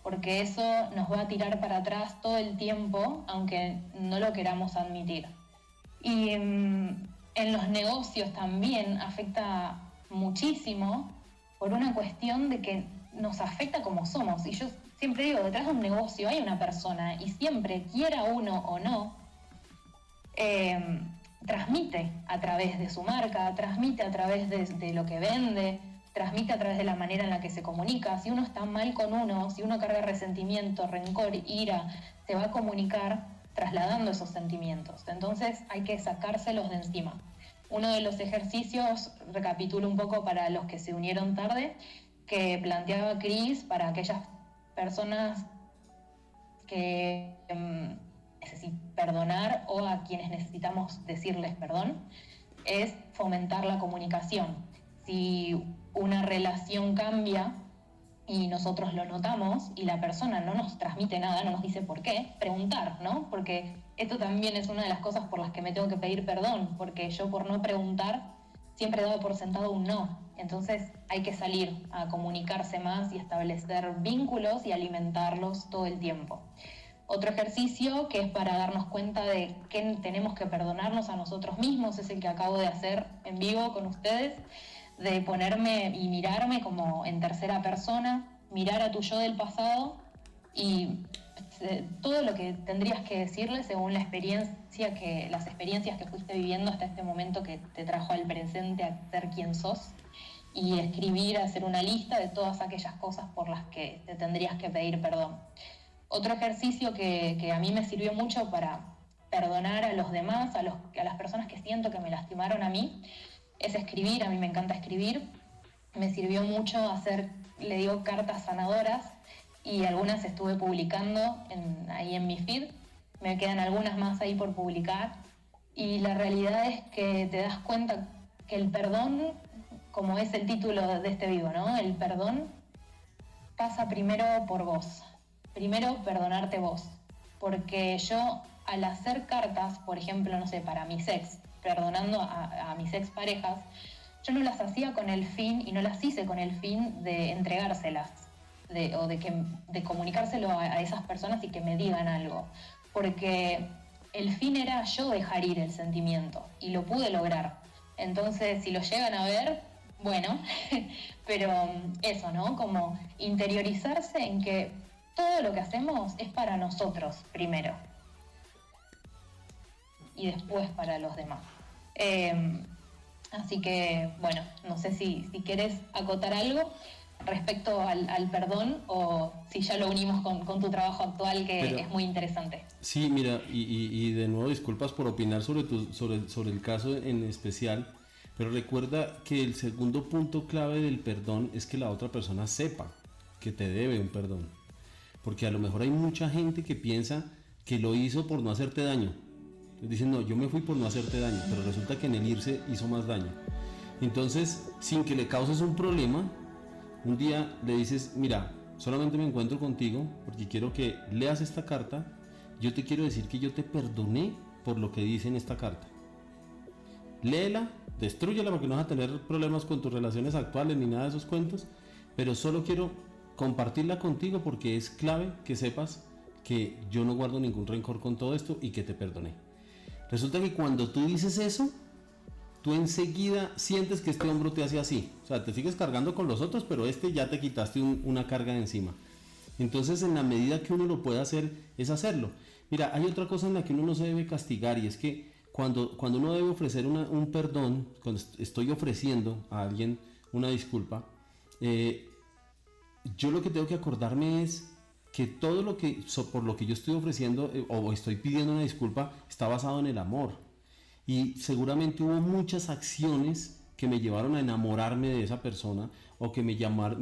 porque eso nos va a tirar para atrás todo el tiempo, aunque no lo queramos admitir. Y mm, en los negocios también afecta muchísimo por una cuestión de que nos afecta como somos. Y yo siempre digo, detrás de un negocio hay una persona y siempre, quiera uno o no, eh, transmite a través de su marca, transmite a través de lo que vende, transmite a través de la manera en la que se comunica. Si uno está mal con uno, si uno carga resentimiento, rencor, ira, se va a comunicar trasladando esos sentimientos. Entonces hay que sacárselos de encima. Uno de los ejercicios, recapitulo un poco para los que se unieron tarde, que planteaba Cris para aquellas personas que em, necesitan perdonar o a quienes necesitamos decirles perdón, es fomentar la comunicación. Si una relación cambia y nosotros lo notamos y la persona no nos transmite nada, no nos dice por qué, preguntar, ¿no? Porque esto también es una de las cosas por las que me tengo que pedir perdón, porque yo por no preguntar siempre he dado por sentado un no. Entonces hay que salir a comunicarse más y establecer vínculos y alimentarlos todo el tiempo. Otro ejercicio que es para darnos cuenta de que tenemos que perdonarnos a nosotros mismos es el que acabo de hacer en vivo con ustedes de ponerme y mirarme como en tercera persona, mirar a tu yo del pasado y eh, todo lo que tendrías que decirle según la experiencia que, las experiencias que fuiste viviendo hasta este momento que te trajo al presente a ser quien sos y escribir, hacer una lista de todas aquellas cosas por las que te tendrías que pedir perdón. Otro ejercicio que, que a mí me sirvió mucho para perdonar a los demás, a, los, a las personas que siento que me lastimaron a mí, es escribir, a mí me encanta escribir. Me sirvió mucho hacer, le digo, cartas sanadoras y algunas estuve publicando ahí en mi feed. Me quedan algunas más ahí por publicar. Y la realidad es que te das cuenta que el perdón, como es el título de este video, ¿no? El perdón pasa primero por vos. Primero perdonarte vos. Porque yo al hacer cartas, por ejemplo, no sé, para mi ex, perdonando a, mis exparejas, yo no las hacía con el fin y no las hice con el fin de entregárselas o de, que, de comunicárselo a, esas personas y que me digan algo. Porque el fin era yo dejar ir el sentimiento y lo pude lograr. Entonces, si lo llegan a ver, bueno, pero eso, ¿no? Como interiorizarse en que todo lo que hacemos es para nosotros primero y después para los demás. Em, así que, bueno, no sé si, si quieres acotar algo respecto al, perdón o si ya lo unimos con, tu trabajo actual que es muy interesante.
Sí, mira, y, de nuevo disculpas por opinar sobre, tu, sobre, sobre el caso en especial, pero recuerda que el segundo punto clave del perdón es que la otra persona sepa que te debe un perdón. Porque a lo mejor hay mucha gente que piensa que lo hizo por no hacerte daño Dicen, no, yo me fui por no hacerte daño, pero resulta que en el irse hizo más daño. Entonces, sin que le causes un problema, un día le dices, mira, solamente me encuentro contigo porque quiero que leas esta carta. Yo te quiero decir que yo te perdoné por lo que dice en esta carta. Léela, destruyela porque no vas a tener problemas con tus relaciones actuales ni nada de esos cuentos, pero solo quiero compartirla contigo porque es clave que sepas que yo no guardo ningún rencor con todo esto y que te perdoné. Resulta que cuando tú dices eso, tú enseguida sientes que este hombro te hace así. O sea, te sigues cargando con los otros, pero este ya te quitaste una carga de encima. Entonces, en la medida que uno lo puede hacer, es hacerlo. Mira, hay otra cosa en la que uno no se debe castigar y es que cuando, cuando uno debe ofrecer un perdón, cuando estoy ofreciendo a alguien una disculpa, eh, yo lo que tengo que acordarme es que todo lo que por lo que yo estoy ofreciendo eh, o estoy pidiendo una disculpa está basado en el amor. Y seguramente hubo muchas acciones que me llevaron a enamorarme de esa persona o que me llamar,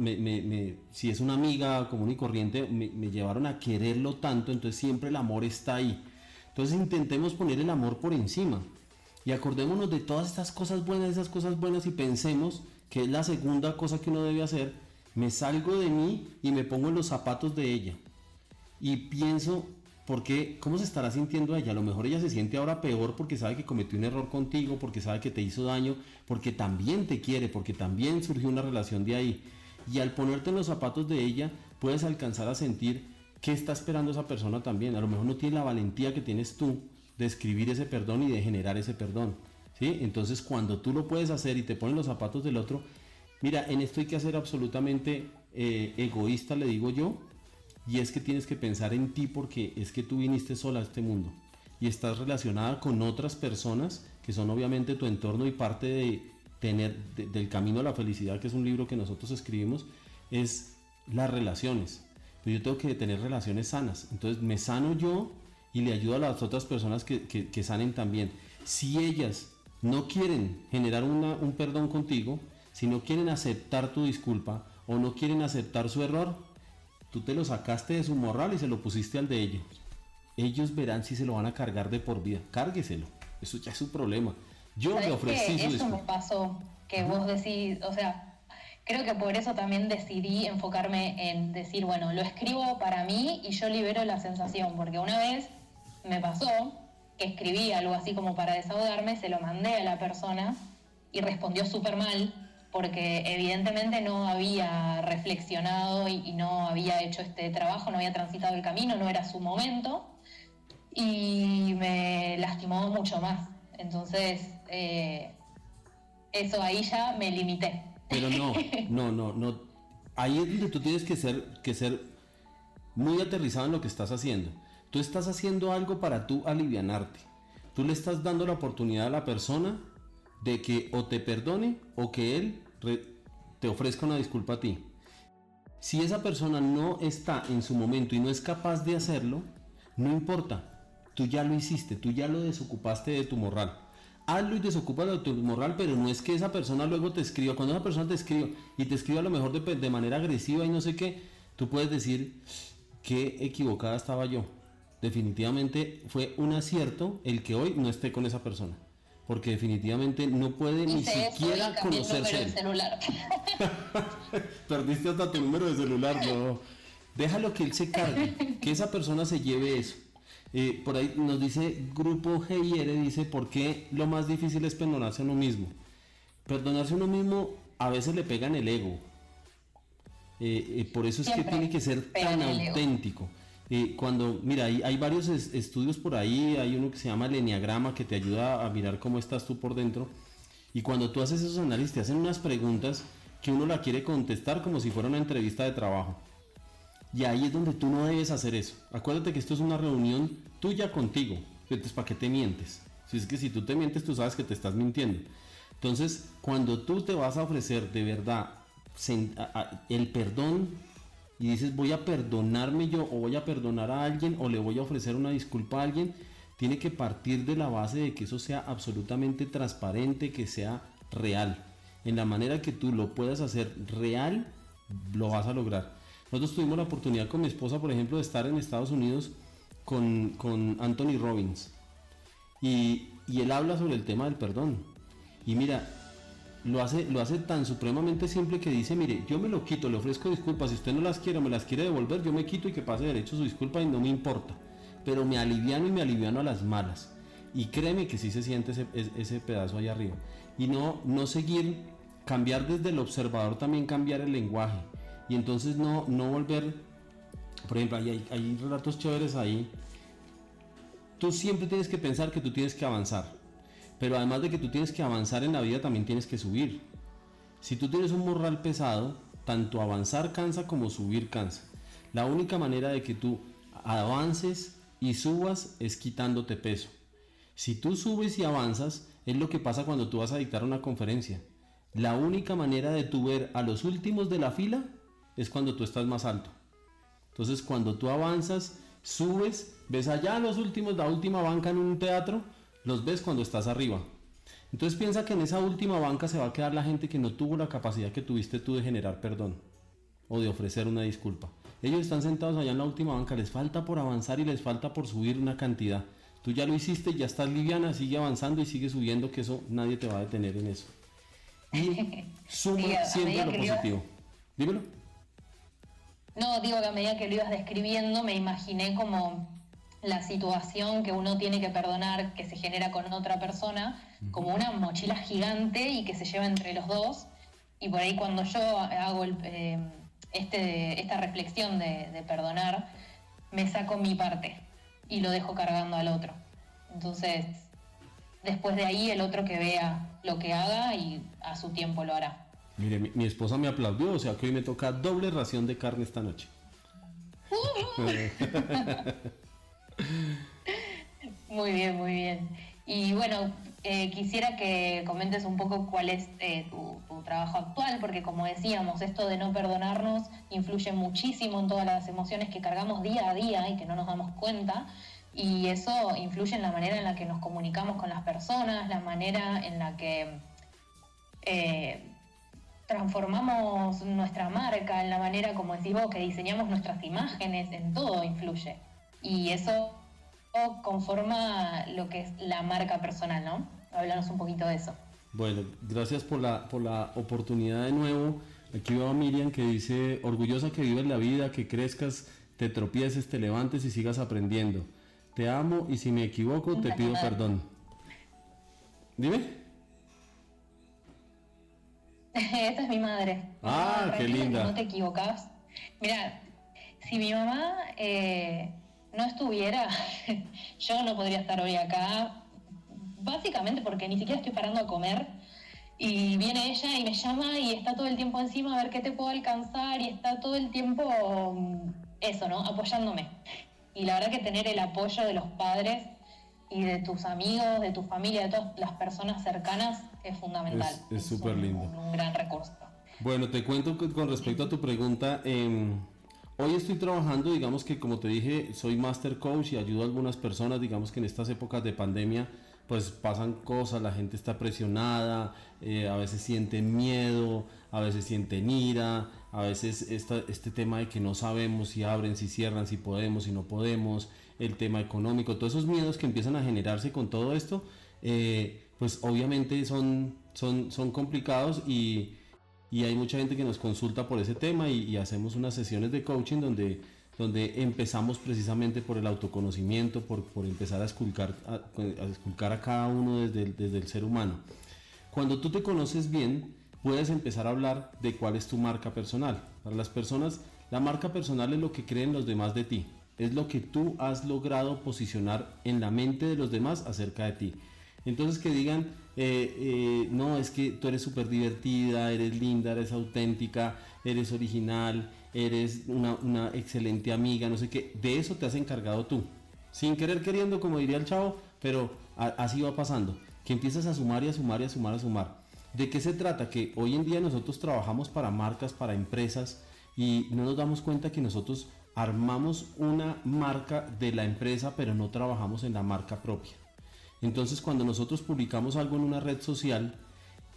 si es una amiga común y corriente, me, llevaron a quererlo tanto, entonces siempre el amor está ahí. Entonces intentemos poner el amor por encima y acordémonos de todas estas cosas buenas, esas cosas buenas y pensemos que es la segunda cosa que uno debe hacer me salgo de mí y me pongo en los zapatos de ella. Y pienso, ¿por qué? ¿Cómo se estará sintiendo ella? A lo mejor ella se siente ahora peor porque sabe que cometió un error contigo, porque sabe que te hizo daño, porque también te quiere, porque también surgió una relación de ahí. Y al ponerte en los zapatos de ella, puedes alcanzar a sentir qué está esperando esa persona también. A lo mejor no tiene la valentía que tienes tú de escribir ese perdón y de generar ese perdón. ¿sí? Entonces cuando tú lo puedes hacer y te pones los zapatos del otro, Mira, en esto hay que ser absolutamente eh, egoísta, le digo yo, y es que tienes que pensar en ti porque es que tú viniste sola a este mundo y estás relacionada con otras personas que son obviamente tu entorno y parte de tener del camino a la felicidad, que es un libro que nosotros escribimos, es las relaciones. Pero yo tengo que tener relaciones sanas. Entonces me sano yo y le ayudo a las otras personas que, que, sanen también. Si ellas no quieren generar un perdón contigo, si no quieren aceptar tu disculpa o no quieren aceptar su error, tú te lo sacaste de su morral y se lo pusiste al de ellos. Ellos verán si se lo van a cargar de por vida. Cárgueselo. Eso ya es su problema. Yo le ofrecí
su Eso me pasó, que vos decís, o sea, creo que por eso también decidí enfocarme en decir, bueno, lo escribo para mí y yo libero la sensación, porque una vez me pasó que escribí algo así como para desahogarme, se lo mandé a la persona y respondió súper mal, porque evidentemente no había reflexionado y, no había hecho este trabajo, no había transitado el camino, no era su momento, y me lastimó mucho más. Entonces, eh, eso ahí ya me limité.
Pero no, no, no, no. Ahí es donde tú tienes que ser, que ser muy aterrizado en lo que estás haciendo. Tú estás haciendo algo para tú alivianarte. Tú le estás dando la oportunidad a la persona de que o te perdone o que él te ofrezca una disculpa a ti. Si esa persona no está en su momento y no es capaz de hacerlo, no importa. Tú ya lo hiciste, tú ya lo desocupaste de tu moral. Hazlo y desocúpalo de tu moral, pero no es que esa persona luego te escriba. Cuando esa persona te escribe y te escribe a lo mejor de, de manera agresiva y no sé qué, tú puedes decir, qué equivocada estaba yo definitivamente fue un acierto el que hoy no esté con esa persona. Porque definitivamente no puede ni siquiera conocerse. celular. Perdiste hasta tu número de celular, no. Déjalo que él se cargue, que esa persona se lleve eso. Eh, por ahí nos dice Grupo GIR, dice, ¿por qué lo más difícil es perdonarse a uno mismo? Perdonarse a uno mismo a veces le pega en el ego. Eh, eh, por eso es que tiene que ser tan auténtico cuando, mira, hay, hay varios estudios por ahí, hay uno que se llama el Enneagrama que te ayuda a mirar cómo estás tú por dentro. Y cuando tú haces esos análisis, te hacen unas preguntas que uno la quiere contestar como si fuera una entrevista de trabajo. Y ahí es donde tú no debes hacer eso. Acuérdate que esto es una reunión tuya contigo. Entonces, ¿para qué te mientes? Si es que si tú te mientes, tú sabes que te estás mintiendo. Entonces, cuando tú te vas a ofrecer de verdad el perdón y dices voy a perdonarme yo o voy a perdonar a alguien o le voy a ofrecer una disculpa a alguien, tiene que partir de la base de que eso sea absolutamente transparente, que sea real. En la manera que tú lo puedas hacer real, lo vas a lograr. Nosotros tuvimos la oportunidad con mi esposa, por ejemplo, de estar en Estados Unidos con, con Anthony Robbins. Y, y él habla sobre el tema del perdón. Y mira, lo hace, lo hace tan supremamente simple que dice, mire, yo me lo quito, le ofrezco disculpas, si usted no las quiere, me las quiere devolver, yo me quito y que pase derecho su disculpa y no me importa. Pero me aliviano y me aliviano a las malas. Y créeme que sí se siente ese, ese pedazo ahí arriba. Y no, no seguir, cambiar desde el observador también cambiar el lenguaje. Y entonces no, no volver, por ejemplo, hay, hay relatos chéveres ahí. Tú siempre tienes que pensar que tú tienes que avanzar pero además de que tú tienes que avanzar en la vida, también tienes que subir. Si tú tienes un morral pesado, tanto avanzar cansa como subir cansa. La única manera de que tú avances y subas es quitándote peso. Si tú subes y avanzas, es lo que pasa cuando tú vas a dictar una conferencia. La única manera de tú ver a los últimos de la fila es cuando tú estás más alto. Entonces cuando tú avanzas, subes, ves allá a los últimos, la última banca en un teatro, los ves cuando estás arriba. Entonces piensa que en esa última banca se va a quedar la gente que no tuvo la capacidad que tuviste tú de generar perdón o de ofrecer una disculpa. Ellos están sentados allá en la última banca, les falta por avanzar y les falta por subir una cantidad. Tú ya lo hiciste, ya estás liviana, sigue avanzando y sigue subiendo, que eso nadie te va a detener en eso. Y suma siempre lo positivo. Dímelo.
No, digo que a medida que lo ibas describiendo me imaginé como la situación que uno tiene que perdonar que se genera con otra persona como una mochila gigante y que se lleva entre los dos. Y por ahí cuando yo hago eh, este, esta reflexión de, perdonar, me saco mi parte y lo dejo cargando al otro. Entonces, después de ahí el otro que vea lo que haga y a su tiempo lo hará.
Mire, mi, esposa me aplaudió, o sea que hoy me toca doble ración de carne esta noche.
Muy bien, muy bien. Y bueno, eh, quisiera que comentes un poco cuál es eh, tu, trabajo actual, porque como decíamos, esto de no perdonarnos influye muchísimo en todas las emociones que cargamos día a día y que no nos damos cuenta. y eso influye en la manera en la que nos comunicamos con las personas, la manera en la que eh, transformamos nuestra marca, en la manera, como decís vos, que diseñamos nuestras imágenes, en todo influye. Y eso conforma lo que es la marca personal, ¿no? Háblanos un poquito de eso.
Bueno, gracias por la, por la oportunidad de nuevo. Aquí veo a Miriam que dice, orgullosa que vives la vida, que crezcas, te tropieces, te levantes y sigas aprendiendo. Te amo y si me equivoco te pido perdón. Dime.
Esta es mi madre.
Ah, qué linda.
No te equivocas. Mira, si mi mamá eh, no estuviera, yo no podría estar hoy acá, básicamente porque ni siquiera estoy parando a comer. Y viene ella y me llama y está todo el tiempo encima a ver qué te puedo alcanzar y está todo el tiempo mm, eso, ¿no? Apoyándome. Y la verdad que tener el apoyo de los padres y de tus amigos, de tu familia, de todas las personas cercanas es fundamental.
Es súper lindo.
Un, gran recurso.
Bueno, te cuento con respecto a tu pregunta. Em, hoy estoy trabajando, digamos que como te dije, soy master coach y ayudo a algunas personas, digamos que en estas épocas de pandemia pues pasan cosas, la gente está presionada, eh, a veces sienten miedo, a veces sienten ira, a veces este tema de que no sabemos si abren, si cierran, si podemos, si no podemos, el tema económico, todos esos miedos que empiezan a generarse con todo esto, eh, pues obviamente son, son, son complicados y, hay mucha gente que nos consulta por ese tema y, hacemos unas sesiones de coaching donde, donde empezamos precisamente por el autoconocimiento, por, empezar a esculcar a, a cada uno desde desde el ser humano. Cuando tú te conoces bien, puedes empezar a hablar de cuál es tu marca personal. Para las personas, la marca personal es lo que creen los demás de ti, es lo que tú has logrado posicionar en la mente de los demás acerca de ti. Entonces que digan, eh, eh, no, es que tú eres súper divertida, eres linda, eres auténtica, eres original, eres una, excelente amiga, no sé qué, de eso te has encargado tú. Sin querer queriendo, como diría el chavo, pero así va pasando. Que empiezas a sumar y a sumar y a sumar, a sumar. ¿De qué se trata? Que hoy en día nosotros trabajamos para marcas, para empresas y no nos damos cuenta que nosotros armamos una marca de la empresa pero no trabajamos en la marca propia. Entonces cuando nosotros publicamos algo en una red social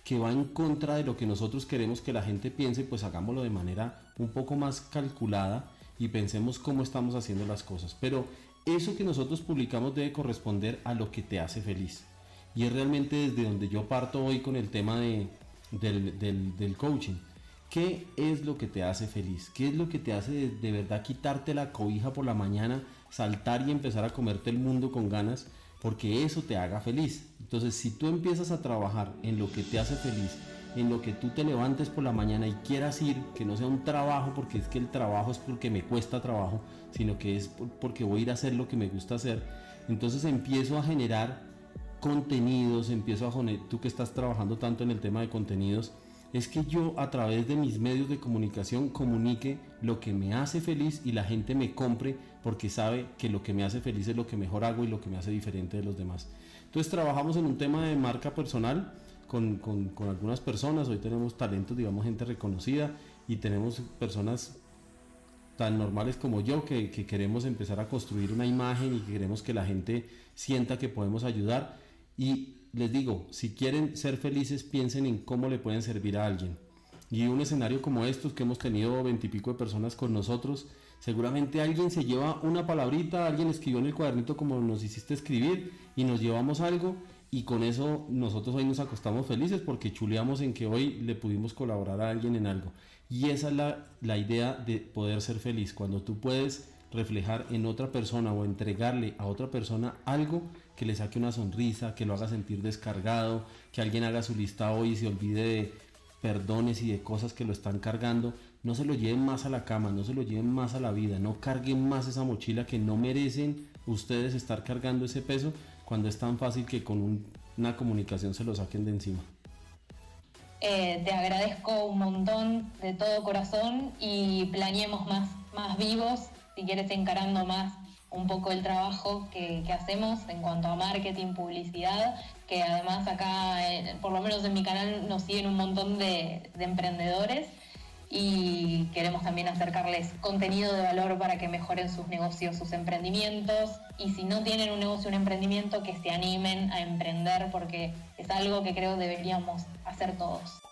que va en contra de lo que nosotros queremos que la gente piense, pues hagámoslo de manera un poco más calculada y pensemos cómo estamos haciendo las cosas. Pero eso que nosotros publicamos debe corresponder a lo que te hace feliz. Y es realmente desde donde yo parto hoy con el tema de, del, coaching. ¿Qué es lo que te hace feliz? ¿Qué es lo que te hace de, verdad quitarte la cobija por la mañana, saltar y empezar a comerte el mundo con ganas? Porque eso te haga feliz. Entonces, si tú empiezas a trabajar en lo que te hace feliz, en lo que tú te levantes por la mañana y quieras ir, que no sea un trabajo, porque es que el trabajo es porque me cuesta trabajo, sino que es porque voy a ir a hacer lo que me gusta hacer, entonces empiezo a generar contenidos, empiezo a tú que estás trabajando tanto en el tema de contenidos, es que yo a través de mis medios de comunicación comunique lo que me hace feliz y la gente me compre porque sabe que lo que me hace feliz es lo que mejor hago y lo que me hace diferente de los demás. Entonces trabajamos en un tema de marca personal con, algunas personas, hoy tenemos talentos, digamos, gente reconocida y tenemos personas tan normales como yo que, que queremos empezar a construir una imagen y que queremos que la gente sienta que podemos ayudar y les digo, si quieren ser felices, piensen en cómo le pueden servir a alguien. Y un escenario como estos, que hemos tenido veintipico de personas con nosotros, seguramente alguien se lleva una palabrita, alguien escribió en el cuadernito como nos hiciste escribir y nos llevamos algo y con eso nosotros hoy nos acostamos felices porque chuleamos en que hoy le pudimos colaborar a alguien en algo. Y esa es la, la idea de poder ser feliz, cuando tú puedes reflejar en otra persona o entregarle a otra persona algo que le saque una sonrisa, que lo haga sentir descargado, que alguien haga su lista hoy y se olvide de perdones y de cosas que lo están cargando, no se lo lleven más a la cama, no se lo lleven más a la vida, no carguen más esa mochila que no merecen ustedes estar cargando ese peso cuando es tan fácil que con una comunicación se lo saquen de encima.
Eh, te agradezco un montón de todo corazón y planeemos más, más vivos, si quieres encarando más un poco el trabajo que, hacemos en cuanto a marketing, publicidad, que además acá, eh, por lo menos en mi canal, nos siguen un montón de, emprendedores y queremos también acercarles contenido de valor para que mejoren sus negocios, sus emprendimientos y si no tienen un negocio, un emprendimiento, que se animen a emprender porque es algo que creo deberíamos hacer todos.